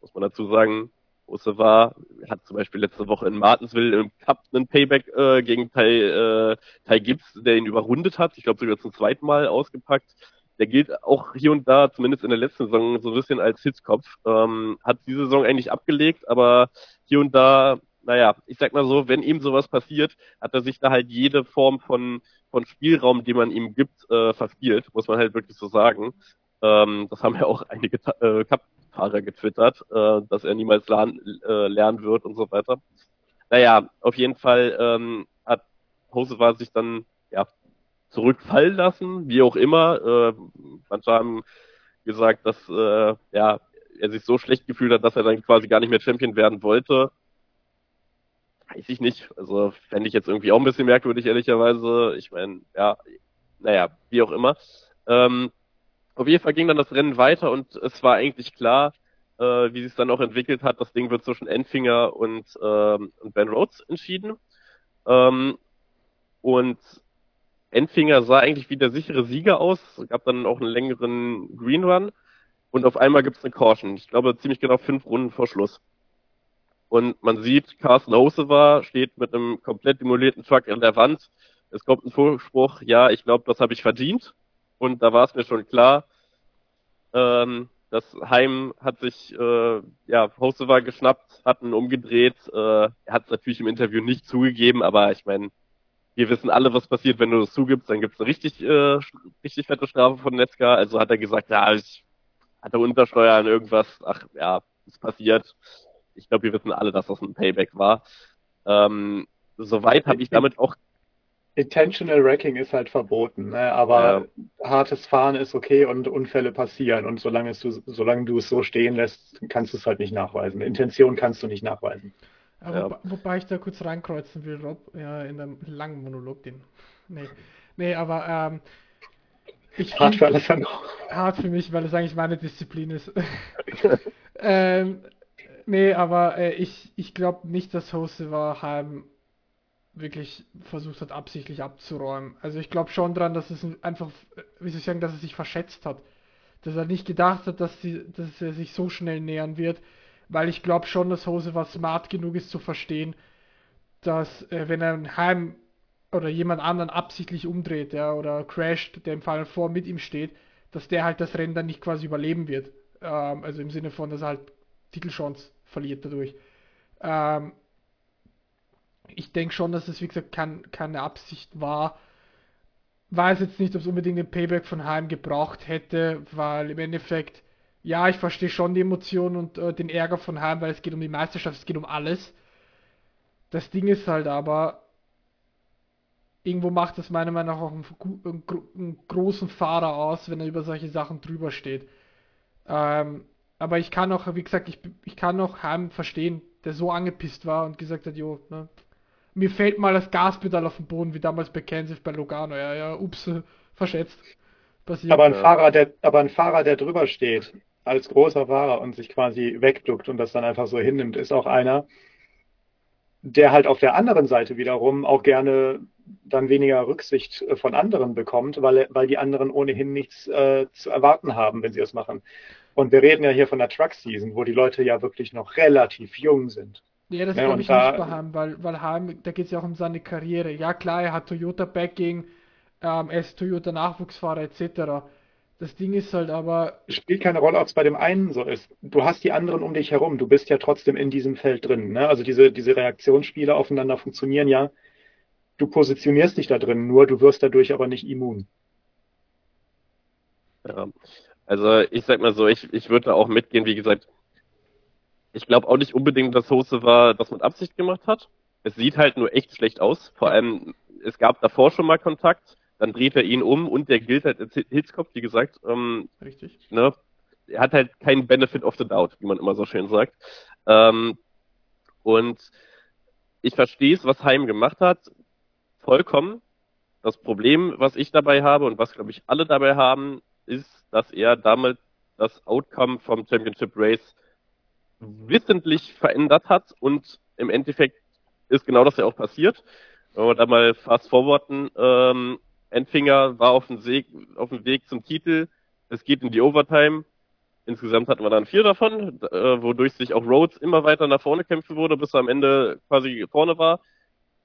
Muss man dazu sagen, Ose war, hat zum Beispiel letzte Woche in Martinsville im Cup einen Payback äh, gegen Ty, äh, Ty Gibbs, der ihn überrundet hat. Ich glaube sogar zum zweiten Mal ausgepackt. Der gilt auch hier und da, zumindest in der letzten Saison, so ein bisschen als Hitzkopf. Ähm, hat diese Saison eigentlich abgelegt, aber hier und da, naja, ich sag mal so, wenn ihm sowas passiert, hat er sich da halt jede Form von, von Spielraum, den man ihm gibt, äh, verspielt, muss man halt wirklich so sagen. Ähm, das haben ja auch einige äh, Cup Fahrer getwittert, äh, dass er niemals lernen, äh, lernen wird und so weiter. Naja, auf jeden Fall ähm, hat Hosewa sich dann ja zurückfallen lassen, wie auch immer. Äh, manche haben gesagt, dass äh, ja er sich so schlecht gefühlt hat, dass er dann quasi gar nicht mehr Champion werden wollte. Weiß ich nicht. Also fände ich jetzt irgendwie auch ein bisschen merkwürdig, ehrlicherweise. Ich meine, ja, naja, wie auch immer. Ähm, auf jeden Fall ging dann das Rennen weiter und es war eigentlich klar, äh, wie sich es dann auch entwickelt hat. Das Ding wird zwischen Enfinger und, ähm, und Ben Rhodes entschieden. Ähm, und Enfinger sah eigentlich wie der sichere Sieger aus, es gab dann auch einen längeren Green Run und auf einmal gibt es eine Caution. Ich glaube ziemlich genau fünf Runden vor Schluss. Und man sieht, Carsten Hosewa steht mit einem komplett demolierten Truck in der Wand. Es kommt ein Vorspruch, ja, ich glaube, das habe ich verdient. Und da war es mir schon klar, ähm, das Heim hat sich, äh, ja, Hosewa geschnappt, hat ihn umgedreht. Äh, er hat es natürlich im Interview nicht zugegeben, aber ich meine, wir wissen alle, was passiert, wenn du das zugibst. Dann gibt's eine richtig, äh, richtig fette Strafe von Netzka. Also hat er gesagt, ja, ich hatte Untersteuern, irgendwas. Ach ja, ist passiert. Ich glaube, wir wissen alle, dass das ein Payback war. Ähm, soweit habe ich damit auch Intentional Wrecking ist halt verboten, ne? aber ja. hartes Fahren ist okay und Unfälle passieren. Und solange, es du, solange du es so stehen lässt, kannst du es halt nicht nachweisen. Intention kannst du nicht nachweisen. Ja. Wo, wobei ich da kurz reinkreuzen will, Rob, ja, in einem langen Monolog, den. Nee, nee aber ähm, ich hart für Alessandro. Hart für mich, weil es eigentlich meine Disziplin ist. ähm, nee, aber äh, ich, ich glaube nicht, dass Hose war Heim wirklich versucht hat, absichtlich abzuräumen. Also ich glaube schon dran, dass es einfach, wie soll ich sagen, dass er sich verschätzt hat. Dass er nicht gedacht hat, dass, sie, dass er sich so schnell nähern wird, weil ich glaube schon, dass Hose was smart genug ist zu verstehen, dass äh, wenn er ein Heim oder jemand anderen absichtlich umdreht, ja, oder crasht, der im Fall vor mit ihm steht, dass der halt das Rennen dann nicht quasi überleben wird. Ähm, also im Sinne von, dass er halt Titelchance verliert dadurch. Ähm, ich denke schon, dass es, wie gesagt, kein, keine Absicht war. Weiß jetzt nicht, ob es unbedingt den Payback von Heim gebraucht hätte, weil im Endeffekt, ja, ich verstehe schon die Emotionen und äh, den Ärger von Heim, weil es geht um die Meisterschaft, es geht um alles. Das Ding ist halt aber, irgendwo macht es meiner Meinung nach auch einen, einen, einen großen Fahrer aus, wenn er über solche Sachen drüber steht. Ähm, aber ich kann auch, wie gesagt, ich, ich kann auch Heim verstehen, der so angepisst war und gesagt hat, jo, ne, mir fällt mal das Gaspedal auf den Boden, wie damals bei Kansas bei Logano. Ja, ja, ups, verschätzt. Passiert. Aber ein Fahrer, der, aber ein Fahrer, der drüber steht, als großer Fahrer und sich quasi wegduckt und das dann einfach so hinnimmt, ist auch einer, der halt auf der anderen Seite wiederum auch gerne dann weniger Rücksicht von anderen bekommt, weil, weil die anderen ohnehin nichts äh, zu erwarten haben, wenn sie das machen. Und wir reden ja hier von der Truck Season, wo die Leute ja wirklich noch relativ jung sind. Ja, das ja, glaube ich da, nicht bei Heim, weil, weil Heim, da geht es ja auch um seine Karriere. Ja, klar, er hat Toyota-Backing, ähm, er ist Toyota-Nachwuchsfahrer etc. Das Ding ist halt aber. Spielt keine Rolle, ob es bei dem einen so ist. Du hast die anderen um dich herum. Du bist ja trotzdem in diesem Feld drin. Ne? Also diese, diese Reaktionsspiele aufeinander funktionieren ja. Du positionierst dich da drin, nur du wirst dadurch aber nicht immun. Ja. Also ich sag mal so, ich, ich würde da auch mitgehen, wie gesagt, ich glaube auch nicht unbedingt, dass Hose war, das mit Absicht gemacht hat. Es sieht halt nur echt schlecht aus. Vor allem, es gab davor schon mal Kontakt, dann dreht er ihn um und der gilt halt als Hitzkopf, wie gesagt. Ähm, Richtig. Ne? Er hat halt keinen Benefit of the Doubt, wie man immer so schön sagt. Ähm, und ich verstehe es, was Heim gemacht hat, vollkommen. Das Problem, was ich dabei habe und was, glaube ich, alle dabei haben, ist, dass er damit das Outcome vom Championship Race wissentlich verändert hat und im Endeffekt ist genau das ja auch passiert. Wenn wir da mal fast forwarden, ähm, Endfinger war auf dem, Weg, auf dem Weg zum Titel, es geht in die Overtime. Insgesamt hatten wir dann vier davon, äh, wodurch sich auch Rhodes immer weiter nach vorne kämpfen wurde, bis er am Ende quasi vorne war.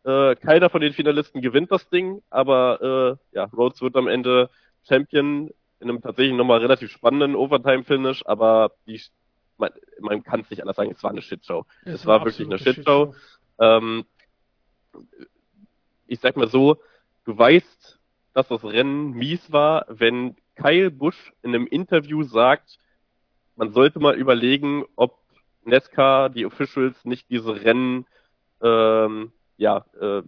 Äh, keiner von den Finalisten gewinnt das Ding, aber äh, ja, Rhodes wird am Ende Champion in einem tatsächlich nochmal relativ spannenden Overtime-Finish, aber die, man, man kann es nicht anders sagen, es war eine Shitshow. Es, es war, wirklich eine Shitshow. Shitshow. Ähm, ich sag mal so, du weißt, dass das Rennen mies war, wenn Kyle Busch in einem Interview sagt, man sollte mal überlegen, ob Nesca, die Officials, nicht diese Rennen ähm, ja, äh,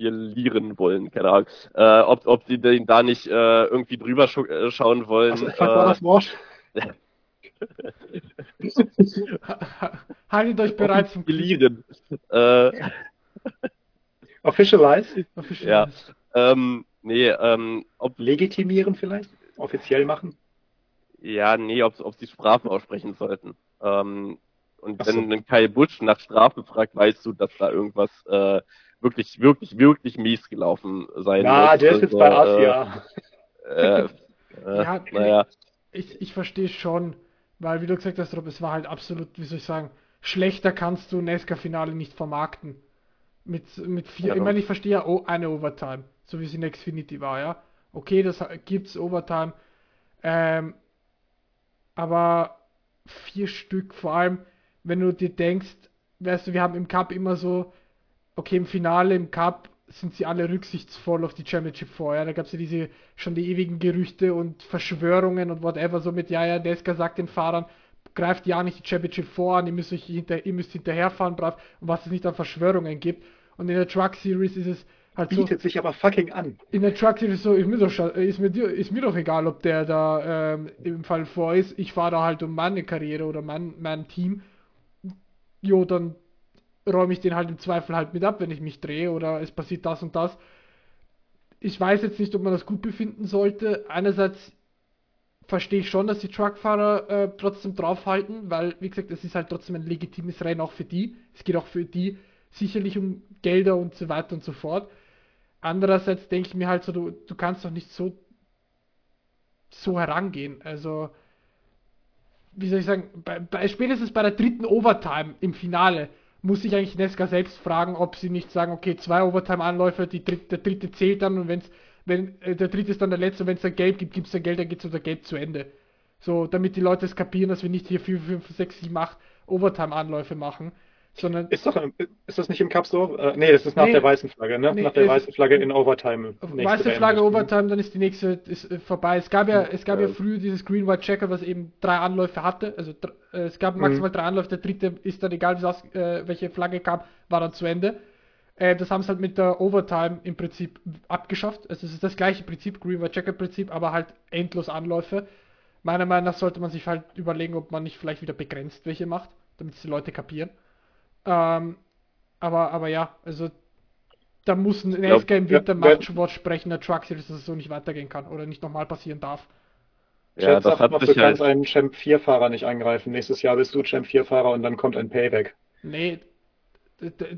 offiziellieren wollen, keine Ahnung. Äh, ob, ob sie den da nicht äh, irgendwie drüber äh, schauen wollen. Was, was war das Wort? Haltet euch bereit zum Offizieren. Äh, Officialize? Officialize. Ja. Ähm, nee, ähm, ob legitimieren vielleicht? Offiziell machen? Ja, nee, ob, ob sie Strafen aussprechen sollten. Ähm, und so. wenn ein Kai Busch nach Strafe fragt, weißt du, dass da irgendwas äh, wirklich, wirklich, wirklich mies gelaufen sein ja, muss. Ja, der ist jetzt also, bei Asia. Äh, äh, ja, naja. Ich, ich verstehe schon, weil wie du gesagt hast, Rob, es war halt absolut, wie soll ich sagen, schlechter kannst du Nesca-Finale nicht vermarkten. Mit, mit vier, ja, ich meine, ich verstehe ja oh, eine Overtime, so wie es in Xfinity war, ja. Okay, das gibt's Overtime. Ähm, aber vier Stück, vor allem, wenn du dir denkst, weißt du, wir haben im Cup immer so, okay, im Finale, im Cup sind sie alle rücksichtsvoll auf die Championship vor. Ja? Da gab es ja diese schon die ewigen Gerüchte und Verschwörungen und whatever, so mit, ja, ja, Deska sagt den Fahrern, greift ja nicht die Championship vor an, ihr müsst, euch hinter, ihr müsst hinterherfahren, brav, und was es nicht an Verschwörungen gibt. Und in der Truck Series ist es halt Bietet so. Bietet sich aber fucking an. In der Truck Series so, ist mir doch, ist mir, ist mir doch egal, ob der da ähm, im Fall vor ist. Ich fahre da halt um meine Karriere oder mein, mein Team jo, dann räume ich den halt im Zweifel halt mit ab, wenn ich mich drehe oder es passiert das und das. Ich weiß jetzt nicht, ob man das gut befinden sollte. Einerseits verstehe ich schon, dass die Truckfahrer äh, trotzdem draufhalten, weil, wie gesagt, es ist halt trotzdem ein legitimes Rennen auch für die. Es geht auch für die sicherlich um Gelder und so weiter und so fort. Andererseits denke ich mir halt so, du, du kannst doch nicht so, so herangehen. Also, wie soll ich sagen, bei, bei, spätestens bei der dritten Overtime im Finale muss sich eigentlich Nesca selbst fragen, ob sie nicht sagen, okay, zwei Overtime-Anläufe, der dritte zählt dann und wenn's, wenn äh, der dritte ist dann der letzte, wenn es dann Gelb gibt, gibt es dann Geld, dann geht es unter Gelb zu Ende. So, damit die Leute es kapieren, dass wir nicht hier 4, 5, 6, 7, 8 Overtime-Anläufe machen. Sondern ist, doch, ist das nicht im Cup so? Äh, nee, das ist nach nee, der weißen Flagge, ne? Nee, nach der weißen Flagge in Overtime. Weiße Flagge, Overtime, dann ist die nächste ist, äh, vorbei. Es gab ja, es gab ja, ja früher dieses Green White Checker, was eben drei Anläufe hatte. Also äh, es gab mhm. maximal mhm. drei Anläufe, der dritte ist dann egal, aus, äh, welche Flagge kam, war dann zu Ende. Äh, das haben sie halt mit der Overtime im Prinzip abgeschafft. Also es ist das gleiche Prinzip, Green White Checker Prinzip, aber halt endlos Anläufe. Meiner Meinung nach sollte man sich halt überlegen, ob man nicht vielleicht wieder begrenzt welche macht, damit es die Leute kapieren. Ähm, aber, aber ja, also da muss ein im Winter ja, Machtwort sprechen, der Truck Series, dass es so nicht weitergehen kann oder nicht nochmal passieren darf. Ja, Chat das sagt noch, du kannst halt... einen Champ 4-Fahrer nicht angreifen. Nächstes Jahr bist du Champ 4-Fahrer und dann kommt ein Payback. Nee,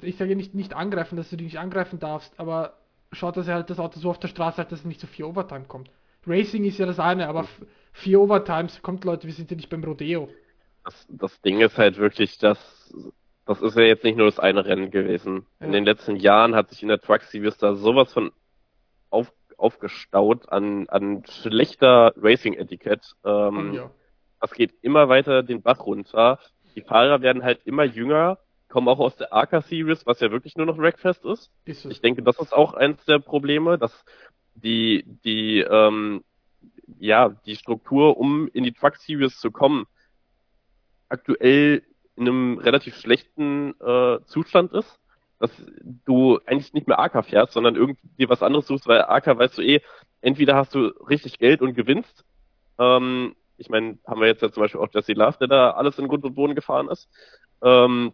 ich sage nicht, nicht angreifen, dass du die nicht angreifen darfst, aber schaut, dass er halt das Auto so auf der Straße halt, dass es nicht zu so vier Overtime kommt. Racing ist ja das eine, aber vier Overtimes kommt Leute, wir sind ja nicht beim Rodeo. Das, das Ding ist halt wirklich, dass das ist ja jetzt nicht nur das eine Rennen gewesen. Ja. In den letzten Jahren hat sich in der Truck Series da sowas von auf, aufgestaut an, an schlechter Racing-Etikett. Ähm, ja. Das geht immer weiter den Bach runter. Die Fahrer werden halt immer jünger, kommen auch aus der AK Series, was ja wirklich nur noch Wreckfest ist. ist ich denke, das ist auch eins der Probleme, dass die, die, ähm, ja, die Struktur, um in die Truck Series zu kommen, aktuell in einem relativ schlechten äh, Zustand ist, dass du eigentlich nicht mehr AK fährst, sondern irgendwie was anderes suchst, weil AK weißt du eh, entweder hast du richtig Geld und gewinnst. Ähm, ich meine, haben wir jetzt ja zum Beispiel auch Jesse Love, der da alles in Grund und Boden gefahren ist. Ähm,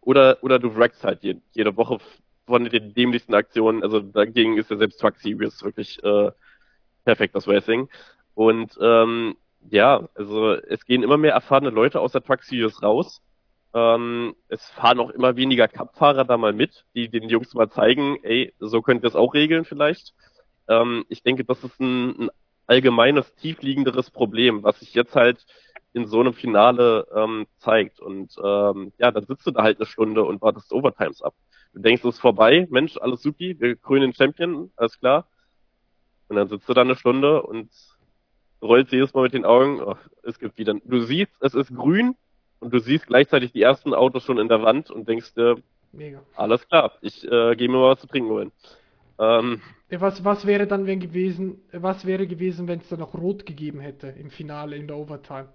oder, oder du wreckst halt jede, jede Woche von den dämlichsten Aktionen. Also dagegen ist ja selbst Truck Series wirklich äh, perfekt, das Racing. Und ähm, ja, also es gehen immer mehr erfahrene Leute aus der Truck Series raus. Ähm, es fahren auch immer weniger Cup-Fahrer da mal mit, die den Jungs mal zeigen, ey, so könnt ihr es auch regeln vielleicht. Ähm, ich denke, das ist ein, ein allgemeines, tiefliegenderes Problem, was sich jetzt halt in so einem Finale ähm, zeigt. Und ähm, ja, dann sitzt du da halt eine Stunde und wartest Overtimes ab. Du denkst, es ist vorbei, Mensch, alles supi, wir krönen den Champion, alles klar. Und dann sitzt du da eine Stunde und rollst jedes Mal mit den Augen, oh, es gibt wieder, du siehst, es ist grün und du siehst gleichzeitig die ersten Autos schon in der Wand und denkst dir, Mega. alles klar, ich äh, gehe mir mal was zu trinken holen. Ähm, was, was wäre dann wenn gewesen, was wäre gewesen, wenn es da noch Rot gegeben hätte im Finale, in der Overtime?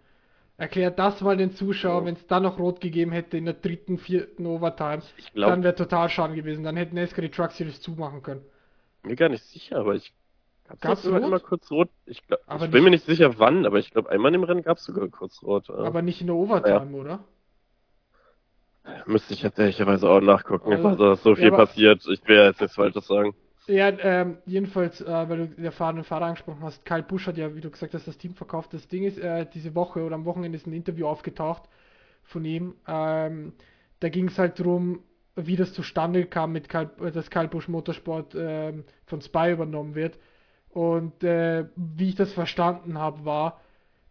Erklärt das mal den Zuschauern, ja. wenn es dann noch Rot gegeben hätte in der dritten, vierten Overtime, glaub, dann wäre total schade gewesen. Dann hätten Nesca die Truck Series zumachen können. Mir gar nicht sicher, aber ich Gab es immer kurz rot? Ich, glaub, ich bin mir nicht sicher wann, aber ich glaube einmal im Rennen gab es sogar kurz rot. Aber nicht in der Overtime, ja. oder? Müsste ich jetzt ehrlicherweise auch nachgucken. Also, da ist so viel ja, passiert. Ich will jetzt nichts Falsches sagen. Ja, ähm, jedenfalls, äh, weil du der fahrenden Fahrer angesprochen hast, Kyle Busch hat ja, wie du gesagt hast, das Team verkauft. Das Ding ist, äh, diese Woche oder am Wochenende ist ein Interview aufgetaucht von ihm. Ähm, da ging es halt darum, wie das zustande kam, mit Kyle, dass Kyle Busch Motorsport äh, von Spy übernommen wird. Und äh, wie ich das verstanden habe, war,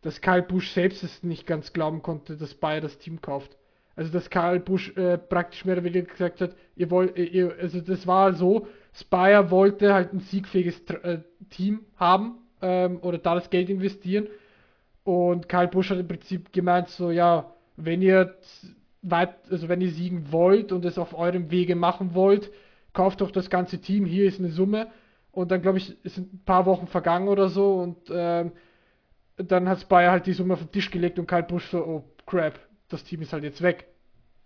dass Kyle Busch selbst es nicht ganz glauben konnte, dass Bayer das Team kauft. Also dass Kyle Busch äh, praktisch mehr oder weniger gesagt hat, ihr wollt, ihr, also das war so, Spire wollte halt ein siegfähiges äh, Team haben ähm, oder da das Geld investieren. Und Kyle Busch hat im Prinzip gemeint, so ja, wenn ihr weit, also wenn ihr siegen wollt und es auf eurem Wege machen wollt, kauft doch das ganze Team, hier ist eine Summe. Und dann, glaube ich, sind ein paar Wochen vergangen oder so und ähm, dann hat Spire halt die Summe auf den Tisch gelegt und Kyle Busch so, oh crap, das Team ist halt jetzt weg.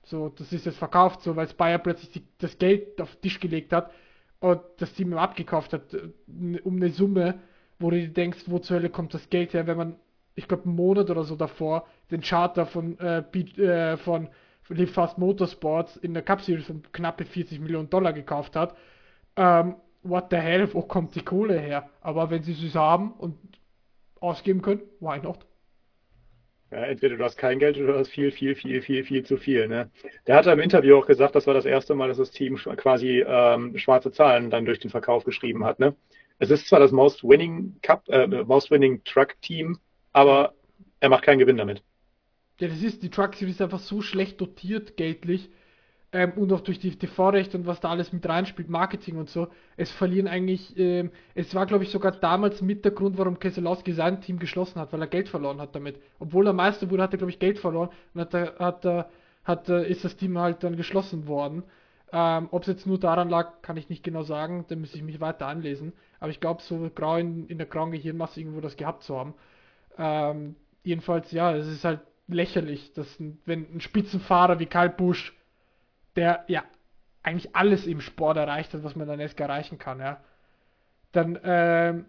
So, das ist jetzt verkauft, so, weil Spire plötzlich die, das Geld auf den Tisch gelegt hat und das Team abgekauft hat, äh, um eine Summe, wo du denkst, wo zur Hölle kommt das Geld her, wenn man, ich glaube, einen Monat oder so davor den Charter von, äh, äh, von Live Fast Motorsports in der Cup Series von knappe 40 Millionen Dollar gekauft hat. Ähm, what the hell, wo kommt die Kohle her? Aber wenn sie es haben und ausgeben können, why not? Ja, entweder du hast kein Geld oder du hast viel, viel, viel, viel, viel zu viel. Ne? Der hatte im Interview auch gesagt, das war das erste Mal, dass das Team quasi ähm, schwarze Zahlen dann durch den Verkauf geschrieben hat. Ne? Es ist zwar das Most Winning Cup, äh, Most Winning Truck Team, aber er macht keinen Gewinn damit. Ja, das ist, die Truck Series ist einfach so schlecht dotiert geldlich, ähm, und auch durch die TV-Rechte und was da alles mit reinspielt, Marketing und so, es verlieren eigentlich, ähm, es war glaube ich sogar damals mit der Grund, warum Keselowski sein Team geschlossen hat, weil er Geld verloren hat damit. Obwohl er Meister wurde, hat er glaube ich Geld verloren und hat, er, hat, er, hat, er, ist das Team halt dann geschlossen worden. Ähm, Ob es jetzt nur daran lag, kann ich nicht genau sagen, da müsste ich mich weiter anlesen. Aber ich glaube, so grau in, in der grauen Gehirnmasse irgendwo das gehabt zu haben. Ähm, jedenfalls, ja, es ist halt lächerlich, dass wenn ein Spitzenfahrer wie Kyle Busch der ja eigentlich alles im Sport erreicht hat, was man dann erst erreichen kann, ja, dann ähm,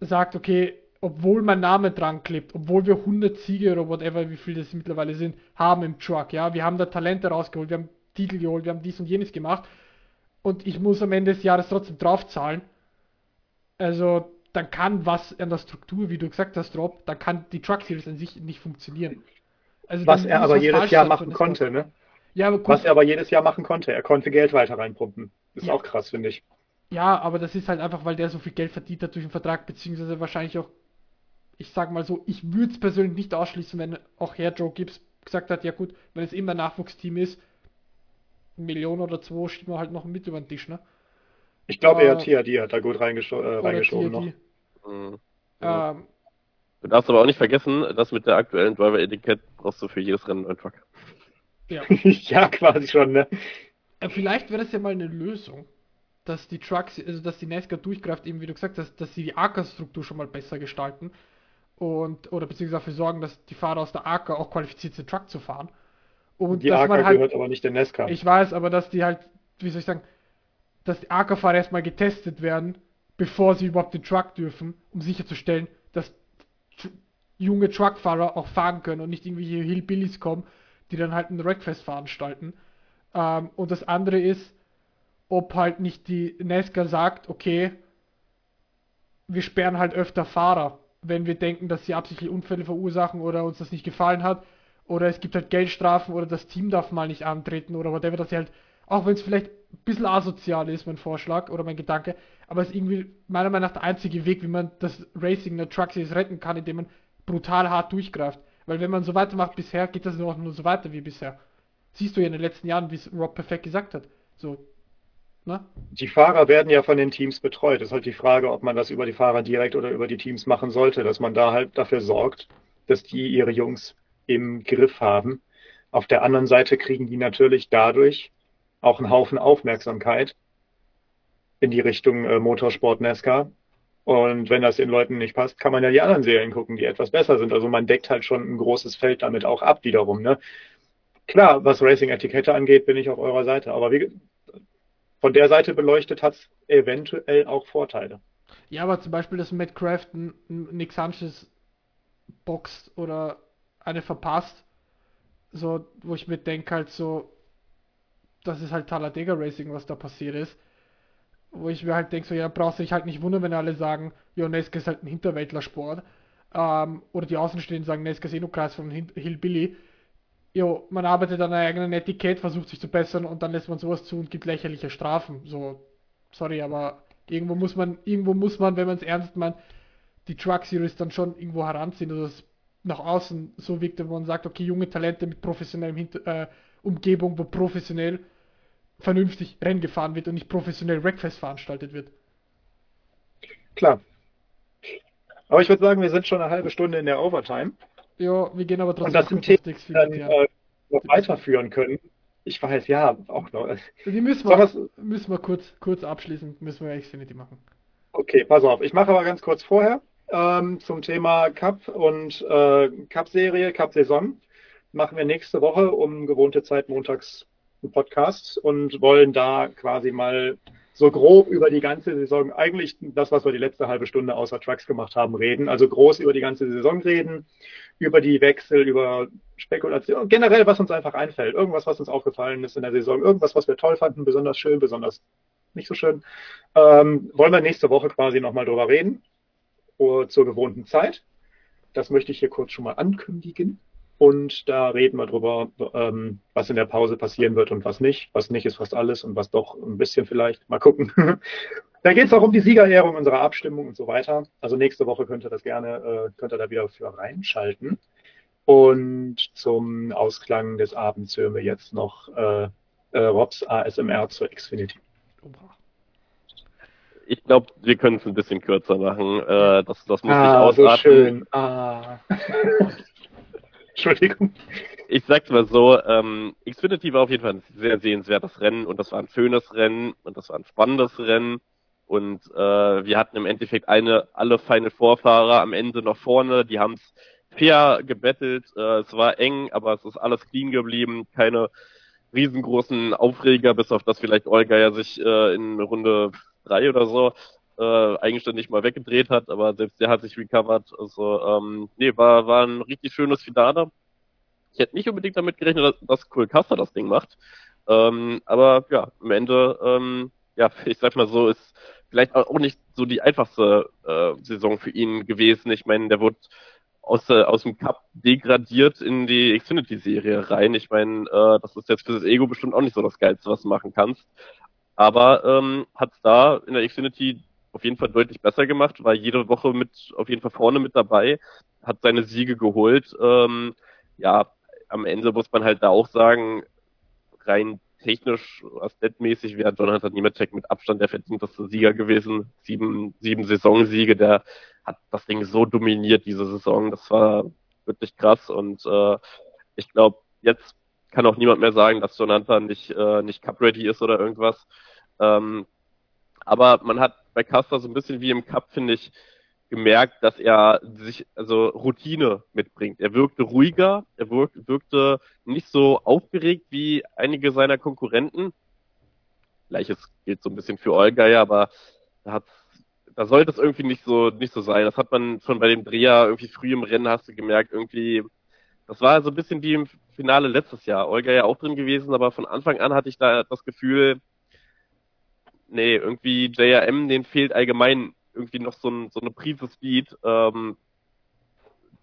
sagt, okay, obwohl mein Name dran klebt, obwohl wir 100 Siege oder whatever, wie viele das mittlerweile sind, haben im Truck, ja, wir haben da Talente rausgeholt, wir haben Titel geholt, wir haben dies und jenes gemacht und ich muss am Ende des Jahres trotzdem draufzahlen. Also, dann kann was an der Struktur, wie du gesagt hast, Rob, dann kann die Truck Series an sich nicht funktionieren. Also, was er aber jedes Jahr machen konnte, ne? Ja, aber Was er aber jedes Jahr machen konnte. Er konnte Geld weiter reinpumpen. Ist ja. auch krass, finde ich. Ja, aber das ist halt einfach, weil der so viel Geld verdient hat durch den Vertrag, beziehungsweise wahrscheinlich auch, ich sag mal so, ich würde es persönlich nicht ausschließen, wenn auch Herr Joe Gibbs gesagt hat, ja gut, wenn es immer ein Nachwuchsteam ist, eine Million oder zwei schieben wir halt noch mit über den Tisch, ne? Ich glaube, äh, eher TRD hat da gut reingesch äh, reingeschoben noch. Mhm. Ähm, du darfst aber auch nicht vergessen, dass mit der aktuellen Driver-Etikett brauchst du für jedes Rennen einen Truck. Ja. ja, quasi schon, ne? Äh, vielleicht wäre das ja mal eine Lösung, dass die Trucks, also dass die NASCAR durchgreift, eben wie du gesagt hast, dass sie die AK-Struktur schon mal besser gestalten und oder beziehungsweise dafür sorgen, dass die Fahrer aus der AK auch qualifiziert sind, Truck zu fahren. Und die AK halt, gehört aber nicht der NASCAR. Ich weiß, aber dass die halt, wie soll ich sagen, dass die AK-Fahrer erstmal getestet werden, bevor sie überhaupt den Truck dürfen, um sicherzustellen, dass junge Truckfahrer auch fahren können und nicht irgendwie hier Hillbillies kommen die dann halt ein Wreckfest veranstalten. Ähm, und das andere ist, ob halt nicht die Nesca sagt, okay, wir sperren halt öfter Fahrer, wenn wir denken, dass sie absichtlich Unfälle verursachen oder uns das nicht gefallen hat. Oder es gibt halt Geldstrafen oder das Team darf mal nicht antreten oder whatever, dass sie halt, auch wenn es vielleicht ein bisschen asozial ist, mein Vorschlag oder mein Gedanke, aber es ist irgendwie meiner Meinung nach der einzige Weg, wie man das Racing in der Truck Series retten kann, indem man brutal hart durchgreift. Weil wenn man so weitermacht bisher, geht das nur, nur so weiter wie bisher. Siehst du ja in den letzten Jahren, wie es Rob perfekt gesagt hat. So, Ne? Die Fahrer werden ja von den Teams betreut. Es ist halt die Frage, ob man das über die Fahrer direkt oder über die Teams machen sollte, dass man da halt dafür sorgt, dass die ihre Jungs im Griff haben. Auf der anderen Seite kriegen die natürlich dadurch auch einen Haufen Aufmerksamkeit in die Richtung äh, Motorsport NASCAR. Und wenn das den Leuten nicht passt, kann man ja die anderen Serien gucken, die etwas besser sind. Also man deckt halt schon ein großes Feld damit auch ab wiederum. Ne? Klar, was Racing-Etikette angeht, bin ich auf eurer Seite. Aber wie, von der Seite beleuchtet hat es eventuell auch Vorteile. Ja, aber zum Beispiel, dass Matt Crafton Nick Sanchez boxt oder eine verpasst, so, wo ich mir denke halt so, das ist halt Talladega Racing, was da passiert ist. Wo ich mir halt denke, so, ja, brauchst du dich halt nicht wundern, wenn alle sagen, ja, Nesca ist halt ein Hinterwäldlersport. Ähm, oder die Außenstehenden sagen, Nesca ist eh nur Kreis von Hillbilly jo, man arbeitet an einer eigenen Etikett, versucht sich zu bessern und dann lässt man sowas zu und gibt lächerliche Strafen. So, sorry, aber irgendwo muss man, irgendwo muss man, wenn man es ernst meint, die Truck Series dann schon irgendwo heranziehen, dass es nach außen so wirkt, wenn man sagt, okay, junge Talente mit professionellem Hinter äh, Umgebung, wo professionell vernünftig Rennen gefahren wird und nicht professionell Wreckfest veranstaltet wird. Klar. Aber ich würde sagen, wir sind schon eine halbe Stunde in der Overtime. Ja, wir gehen aber trotzdem und das Themen, die dann, äh, noch weiterführen können. Ich weiß, ja, auch noch. Die müssen wir, müssen wir kurz, kurz abschließen, müssen wir Xfinity machen. Okay, pass auf. Ich mache aber ganz kurz vorher ähm, zum Thema Cup und äh, Cup-Serie, Cup-Saison. Machen wir nächste Woche um gewohnte Zeit montags einen Podcast und wollen da quasi mal so grob über die ganze Saison, eigentlich das, was wir die letzte halbe Stunde außer Trucks gemacht haben, reden. Also groß über die ganze Saison reden, über die Wechsel, über Spekulation, generell, was uns einfach einfällt. Irgendwas, was uns aufgefallen ist in der Saison, irgendwas, was wir toll fanden, besonders schön, besonders nicht so schön. Ähm, wollen wir nächste Woche quasi nochmal drüber reden, zur gewohnten Zeit. Das möchte ich hier kurz schon mal ankündigen. Und da reden wir drüber, ähm, was in der Pause passieren wird und was nicht. Was nicht ist fast alles und was doch ein bisschen vielleicht. Mal gucken. da geht es auch um die Siegerehrung unserer Abstimmung und so weiter. Also nächste Woche könnt ihr das gerne, äh, könnt ihr da wieder für reinschalten. Und zum Ausklang des Abends hören wir jetzt noch äh, äh, Robs ASMR zur Xfinity. Ich glaube, wir können es ein bisschen kürzer machen. Äh, das, das muss ah, nicht ausatmen. So schön. Ah. Entschuldigung. Ich sag's mal so, ähm, Xfinity war auf jeden Fall ein sehr sehenswertes Rennen und das war ein schönes Rennen und das war ein spannendes Rennen. Und äh, wir hatten im Endeffekt eine, alle Final Vorfahrer am Ende noch vorne, die haben's fair gebettelt. Äh, es war eng, aber es ist alles clean geblieben. Keine riesengroßen Aufreger, bis auf das vielleicht Olga ja sich äh, in Runde drei oder so äh, eigenständig mal weggedreht hat, aber selbst der hat sich recovered. Also ähm, nee, war, war ein richtig schönes Finale. Ich hätte nicht unbedingt damit gerechnet, dass, dass Cole Custer das Ding macht. Ähm, aber ja, am Ende, ähm, ja, ich sag mal so, ist vielleicht auch nicht so die einfachste äh, Saison für ihn gewesen. Ich meine, der wurde aus, äh, aus dem Cup degradiert in die Xfinity-Serie rein. Ich meine, äh, das ist jetzt für das Ego bestimmt auch nicht so das Geilste, was du machen kannst. Aber ähm, hat da in der Xfinity auf jeden Fall deutlich besser gemacht, war jede Woche mit auf jeden Fall vorne mit dabei, hat seine Siege geholt. Ähm, ja, am Ende muss man halt da auch sagen, rein technisch, aspetmäßig wäre Jonathan Nemecek mit Abstand der verdienteste Sieger gewesen. Sieben, sieben Saisonsiege, der hat das Ding so dominiert diese Saison. Das war wirklich krass und äh, ich glaube, jetzt kann auch niemand mehr sagen, dass Jonathan nicht, äh, nicht Cup-ready ist oder irgendwas. Ähm, aber man hat bei Casper so ein bisschen wie im Cup, finde ich, gemerkt, dass er sich, also Routine mitbringt. Er wirkte ruhiger, er wirkte, wirkte nicht so aufgeregt wie einige seiner Konkurrenten. Gleiches gilt so ein bisschen für Olga, ja, aber da hat's, da sollte es irgendwie nicht so, nicht so sein. Das hat man schon bei dem Dreher irgendwie früh im Rennen hast du gemerkt, irgendwie, das war so ein bisschen wie im Finale letztes Jahr. Olga ja auch drin gewesen, aber von Anfang an hatte ich da das Gefühl, nee, irgendwie JRM, den fehlt allgemein irgendwie noch so, ein, so eine Prise Speed ähm,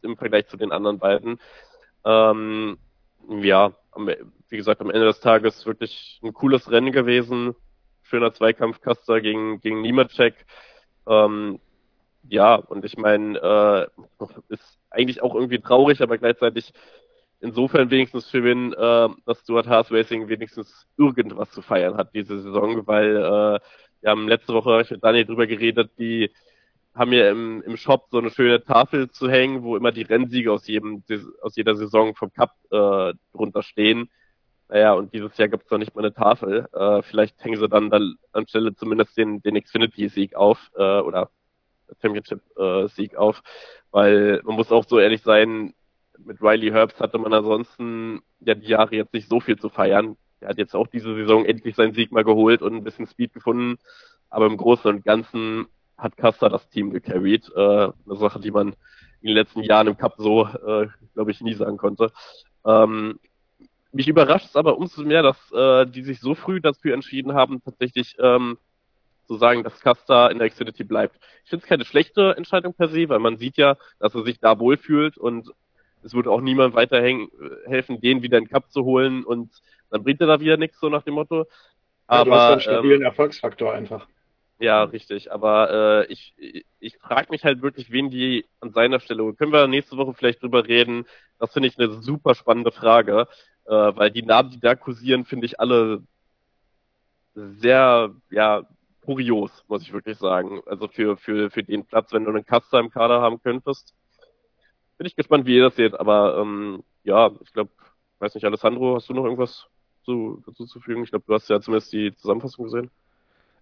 im Vergleich zu den anderen beiden. Ähm, ja, wie gesagt, am Ende des Tages wirklich ein cooles Rennen gewesen. Schöner Zweikampf Custer gegen, gegen Nimacek. Ähm, ja, und ich meine, äh, ist eigentlich auch irgendwie traurig, aber gleichzeitig insofern wenigstens für wen, äh, dass Stuart Haas Racing wenigstens irgendwas zu feiern hat diese Saison, weil äh, wir haben letzte Woche mit Daniel drüber geredet, die haben ja im, im Shop so eine schöne Tafel zu hängen, wo immer die Rennsiege aus jedem aus jeder Saison vom Cup äh, drunter stehen. Naja, und dieses Jahr gibt's noch nicht mal eine Tafel. Äh, vielleicht hängen sie dann, dann anstelle zumindest den, den Xfinity-Sieg auf äh, oder Championship-Sieg äh, auf, weil man muss auch so ehrlich sein, mit Riley Herbst hatte man ansonsten ja die Jahre jetzt nicht so viel zu feiern. Er hat jetzt auch diese Saison endlich seinen Sieg mal geholt und ein bisschen Speed gefunden. Aber im Großen und Ganzen hat Custer das Team gecarried. Äh, eine Sache, die man in den letzten Jahren im Cup so, äh, glaube ich, nie sagen konnte. Ähm, mich überrascht es aber umso mehr, dass äh, die sich so früh dafür entschieden haben, tatsächlich ähm, zu sagen, dass Custer in der Xfinity bleibt. Ich finde es keine schlechte Entscheidung per se, weil man sieht ja, dass er sich da wohlfühlt und es würde auch niemand weiter helfen, den wieder in den Cup zu holen und dann bringt er da wieder nichts, so nach dem Motto. Aber, ja, du hast einen stabilen ähm, Erfolgsfaktor einfach. Ja, richtig. Aber äh, ich, ich, ich frage mich halt wirklich, wen die an seiner Stelle. Können wir nächste Woche vielleicht drüber reden? Das finde ich eine super spannende Frage, äh, weil die Namen, die da kursieren, finde ich alle sehr, ja, kurios, muss ich wirklich sagen. Also für, für, für den Platz, wenn du einen Kaster im Kader haben könntest. Bin ich gespannt, wie ihr das seht, aber ähm, ja, ich glaube, weiß nicht, Alessandro, hast du noch irgendwas zu, dazu zu fügen? Ich glaube, du hast ja zumindest die Zusammenfassung gesehen.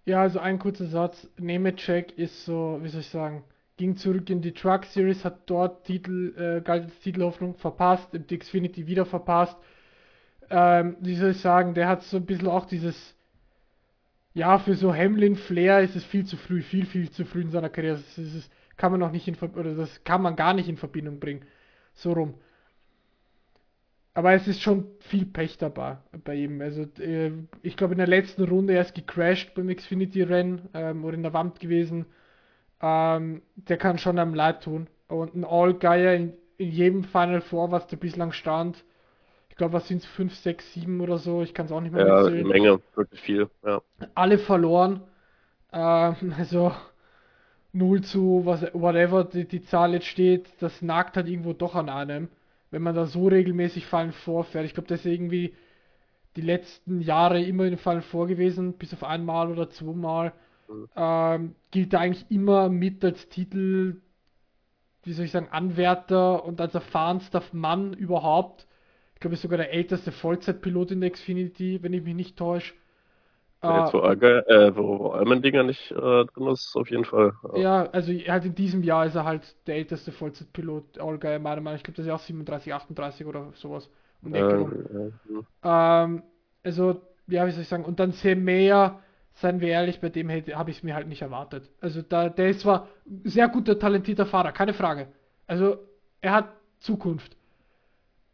Ja, also ein kurzer Satz. Nemecek ist so, wie soll ich sagen, ging zurück in die Truck Series, hat dort Titel, äh, galt als Titelhoffnung verpasst, im Xfinity wieder verpasst. Ähm, wie soll ich sagen, der hat so ein bisschen auch dieses, ja, für so Hamlin Flair ist es viel zu früh, viel, viel zu früh in seiner Karriere. Das, ist, kann man noch nicht in, oder das kann man gar nicht in Verbindung bringen. So rum. Aber es ist schon viel Pech dabei bei ihm. Also äh, ich glaube in der letzten Runde erst gecrashed beim Xfinity-Rennen ähm, oder in der Wand gewesen. Ähm, der kann schon am Leid tun. Und ein All-Geier in, in, jedem Final Four, was da bislang stand. Ich glaube, was sind es? 5, 6, 7 oder so? Ich kann es auch nicht mehr Ja, eine Menge, wirklich viel. Ja. Alle verloren. Ähm, also 0 zu was, whatever die, die Zahl jetzt steht, das nagt halt irgendwo doch an einem wenn man da so regelmäßig Fallen vorfährt. Ich glaube, das ist irgendwie die letzten Jahre immer in den Fallen vor gewesen, bis auf einmal oder zweimal. Mhm. Ähm, gilt da eigentlich immer mit als Titel, wie soll ich sagen, Anwärter und als erfahrenster Mann überhaupt. Ich glaube, ist sogar der älteste Vollzeitpilot in der Xfinity, wenn ich mich nicht täusche. Jetzt, wo, äh, wo Almendinger nicht äh, drin ist, auf jeden Fall. Ja. ja. also halt in diesem Jahr ist er halt der älteste Vollzeitpilot, Allgeier, meiner Meinung nach. Ich glaube, das ist ja auch 37, 38 oder sowas. Um äh, ja. ähm, also, ja, wie soll ich sagen, und dann Semeyer, seien wir ehrlich, bei dem habe ich es mir halt nicht erwartet. Also, da, der ist zwar sehr guter, talentierter Fahrer, keine Frage. Also, er hat Zukunft.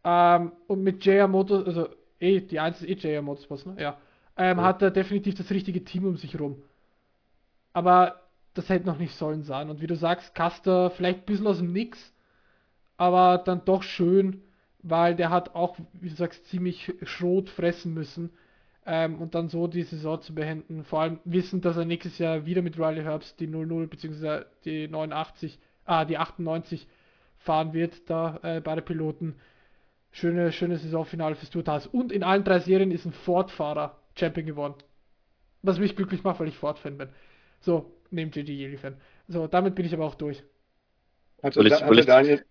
Ähm, und mit JR Motors, also, eh, die einzige eh JR Motorsports, ne? Ja ähm, ja. hat er definitiv das richtige Team um sich rum. Aber das hätte noch nicht sollen sein. Und wie du sagst, Caster vielleicht ein bisschen aus dem Nix, aber dann doch schön, weil der hat auch, wie du sagst, ziemlich Schrot fressen müssen. Ähm, und dann so die Saison zu beenden. Vor allem wissend, dass er nächstes Jahr wieder mit Riley Herbst die 00 bzw. die 89, ah, die 98 fahren wird, da äh, bei der Piloten. Schöne, schöne Saisonfinale fürs Tourtas. Und in allen drei Serien ist ein Ford-Fahrer Champion geworden. Was mich glücklich macht, weil ich Ford-Fan bin. So, neben JJ Yeli-Fan. So, damit bin ich aber auch durch. Hatte, ich, hatte Daniel,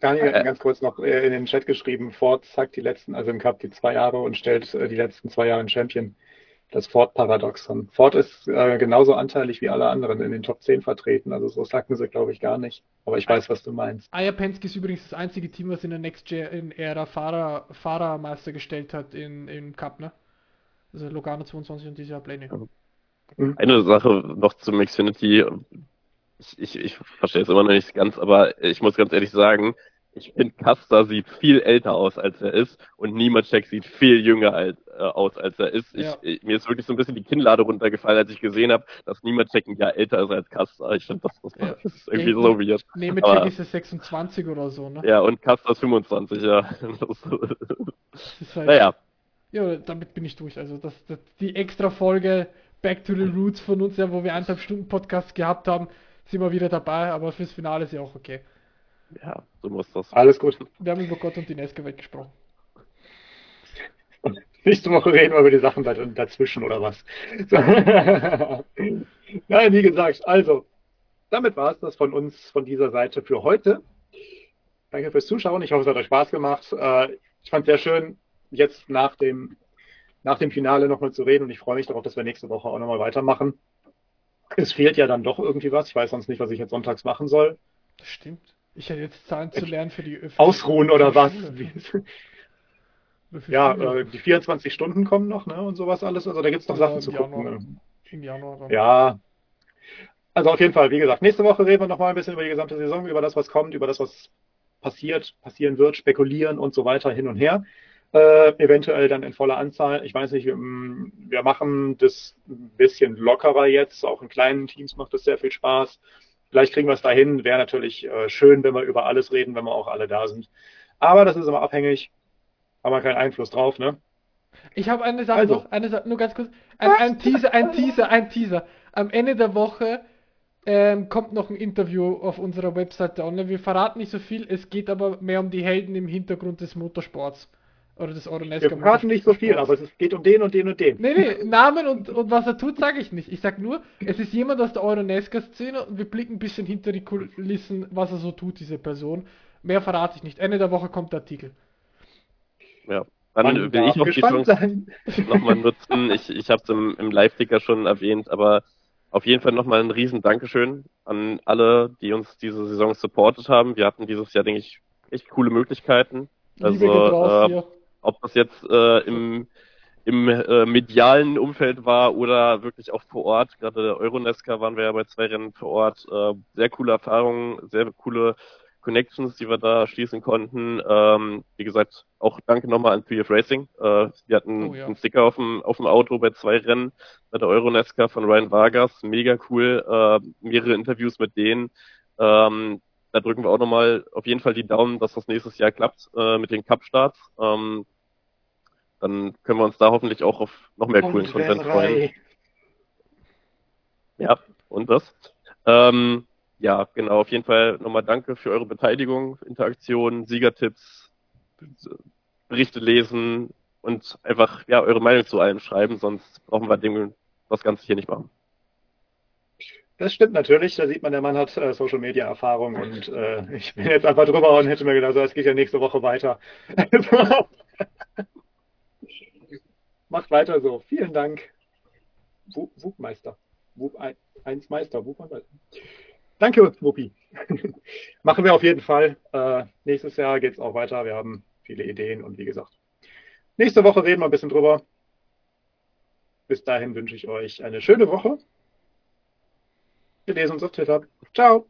Daniel äh, ganz kurz noch äh, in den Chat geschrieben, Ford sagt die letzten, also im Cup die zwei Jahre und stellt äh, die letzten zwei Jahre in Champion. Das Ford-Paradoxon. Ford ist äh, genauso anteilig wie alle anderen in den Top 10 vertreten. Also so sagten sie, glaube ich, gar nicht. Aber ich weiß, was du meinst. Aya Penske ist übrigens das einzige Team, was in der Next Gen Ära Fahrer, Fahrermeister gestellt hat in, im Cup, ne? Also Logano 22 und dieses Jahr Blaney. Mhm. Eine Sache noch zum Xfinity. Ich, ich, ich verstehe es immer noch nicht ganz, aber ich muss ganz ehrlich sagen, ich finde, Kasta sieht viel älter aus, als er ist und Nimacek sieht viel jünger alt, äh, aus, als er ist. Ich, Ja. ich, mir ist wirklich so ein bisschen die Kinnlade runtergefallen, als ich gesehen habe, dass Nimacek ein Jahr älter ist als Kasta. Ich finde, das, das, Ja. das ist irgendwie Ja, so weird. Nemecek Aber- ist ja 26 oder so, ne? Ja, und Kasta ist 25, ja. Das, Das ist halt, naja, Ja, damit bin ich durch. Also das, das die extra Folge Back to the Roots von uns, ja, wo wir eineinhalb Stunden Podcast gehabt haben, sind wir wieder dabei, aber fürs Finale ist ja auch okay. ja, so muss das. Alles gut. Wir haben über Gott und die Nesca-Welt gesprochen. Und nächste Woche reden wir über die Sachen da- dazwischen oder was. So. Nein, wie gesagt, also, damit war es das von uns, von dieser Seite für heute. Danke fürs Zuschauen. Ich hoffe, es hat euch Spaß gemacht. Äh, Ich fand es sehr schön, jetzt nach dem, nach dem Finale nochmal zu reden und ich freue mich darauf, dass wir nächste Woche auch nochmal weitermachen. Es fehlt ja dann doch irgendwie was. Ich weiß sonst nicht, was ich jetzt sonntags machen soll. Das stimmt. Ich hätte jetzt Zahlen zu lernen für die öffentliche Ausruhen oder was? Oder Ja, äh, die 24 Stunden kommen noch, ne? Und sowas alles. Also da gibt's noch Ja, Sachen zu gucken. Januar. Ne? Im Januar dann. Ja. Also auf jeden Fall, wie gesagt, nächste Woche reden wir nochmal ein bisschen über die gesamte Saison, über das, was kommt, über das, was passiert, passieren wird, spekulieren und so weiter hin und her. Äh, eventuell dann in voller Anzahl. Ich weiß nicht, wir, mm, machen das ein bisschen lockerer jetzt. Auch in kleinen Teams macht das sehr viel Spaß. Vielleicht kriegen wir es dahin. Wäre natürlich äh, schön, wenn wir über alles reden, wenn wir auch alle da sind. Aber das ist immer abhängig. Haben wir keinen Einfluss drauf, ne? Ich habe eine Sache Also. noch, eine Sache, nur ganz kurz. Ein, ein Teaser, ein Teaser, ein Teaser. Am Ende der Woche ähm, kommt noch ein Interview auf unserer Webseite online. Wir verraten nicht so viel, es geht aber mehr um die Helden im Hintergrund des Motorsports. Oder des Euronesca Wir verraten nicht so viel, aber es geht um den und den und den. Nee, nee, Namen und, und was er tut, sage ich nicht. Ich sag nur, es ist jemand aus der Euronesca-Szene und wir blicken ein bisschen hinter die Kulissen, was er so tut, diese Person. Mehr verrate ich nicht. Ende der Woche kommt der Artikel. Ja. Man Dann will darf ich noch die Chance nochmal nutzen. Ich, ich habe es im, im Live-Ticker schon erwähnt, aber auf jeden Fall nochmal ein riesen Dankeschön an alle, die uns diese Saison supportet haben. Wir hatten dieses Jahr, denke ich, echt coole Möglichkeiten. Also, Liebe geht raus äh, hier. Ob das jetzt äh, im, im äh, medialen Umfeld war oder wirklich auch vor Ort. Gerade der Euronesca waren wir ja bei zwei Rennen vor Ort. Äh, sehr coole Erfahrungen, sehr coole Connections, die wir da schließen konnten. Ähm, wie gesagt, auch danke nochmal an 3F Racing. Äh, wir hatten Oh ja. einen Sticker auf dem, auf dem Auto bei zwei Rennen bei der Euronesca von Ryan Vargas. Mega cool. Äh, mehrere Interviews mit denen. Ähm, da drücken wir auch nochmal auf jeden Fall die Daumen, dass das nächstes Jahr klappt äh, mit den Cup-Starts. Ähm, dann können wir uns da hoffentlich auch auf noch mehr coolen Und Content wer freuen. Ja, und das? Ähm, ja, genau, auf jeden Fall nochmal danke für eure Beteiligung, Interaktion, Siegertipps, Berichte lesen und einfach ja eure Meinung zu allem schreiben, sonst brauchen wir dem das Ganze hier nicht machen. Das stimmt natürlich. Da sieht man, der Mann hat äh, Social Media Erfahrung und äh, ich bin jetzt einfach drüber und hätte mir gedacht, so, es geht ja nächste Woche weiter. Macht weiter so. Vielen Dank. Wu- Wupmeister. Wup ein, eins Meister. Meister. Danke, Wuppi. Machen wir auf jeden Fall. Äh, nächstes Jahr geht's auch weiter. Wir haben viele Ideen und wie gesagt, nächste Woche reden wir ein bisschen drüber. Bis dahin wünsche ich euch eine schöne Woche. Wir lesen uns auf Twitter. Ciao.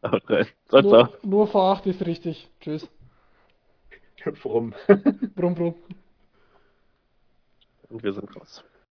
Ciao, ciao. Nur, nur V8 ist richtig. Tschüss. Brumm. Brumm, brumm. Und wir sind raus.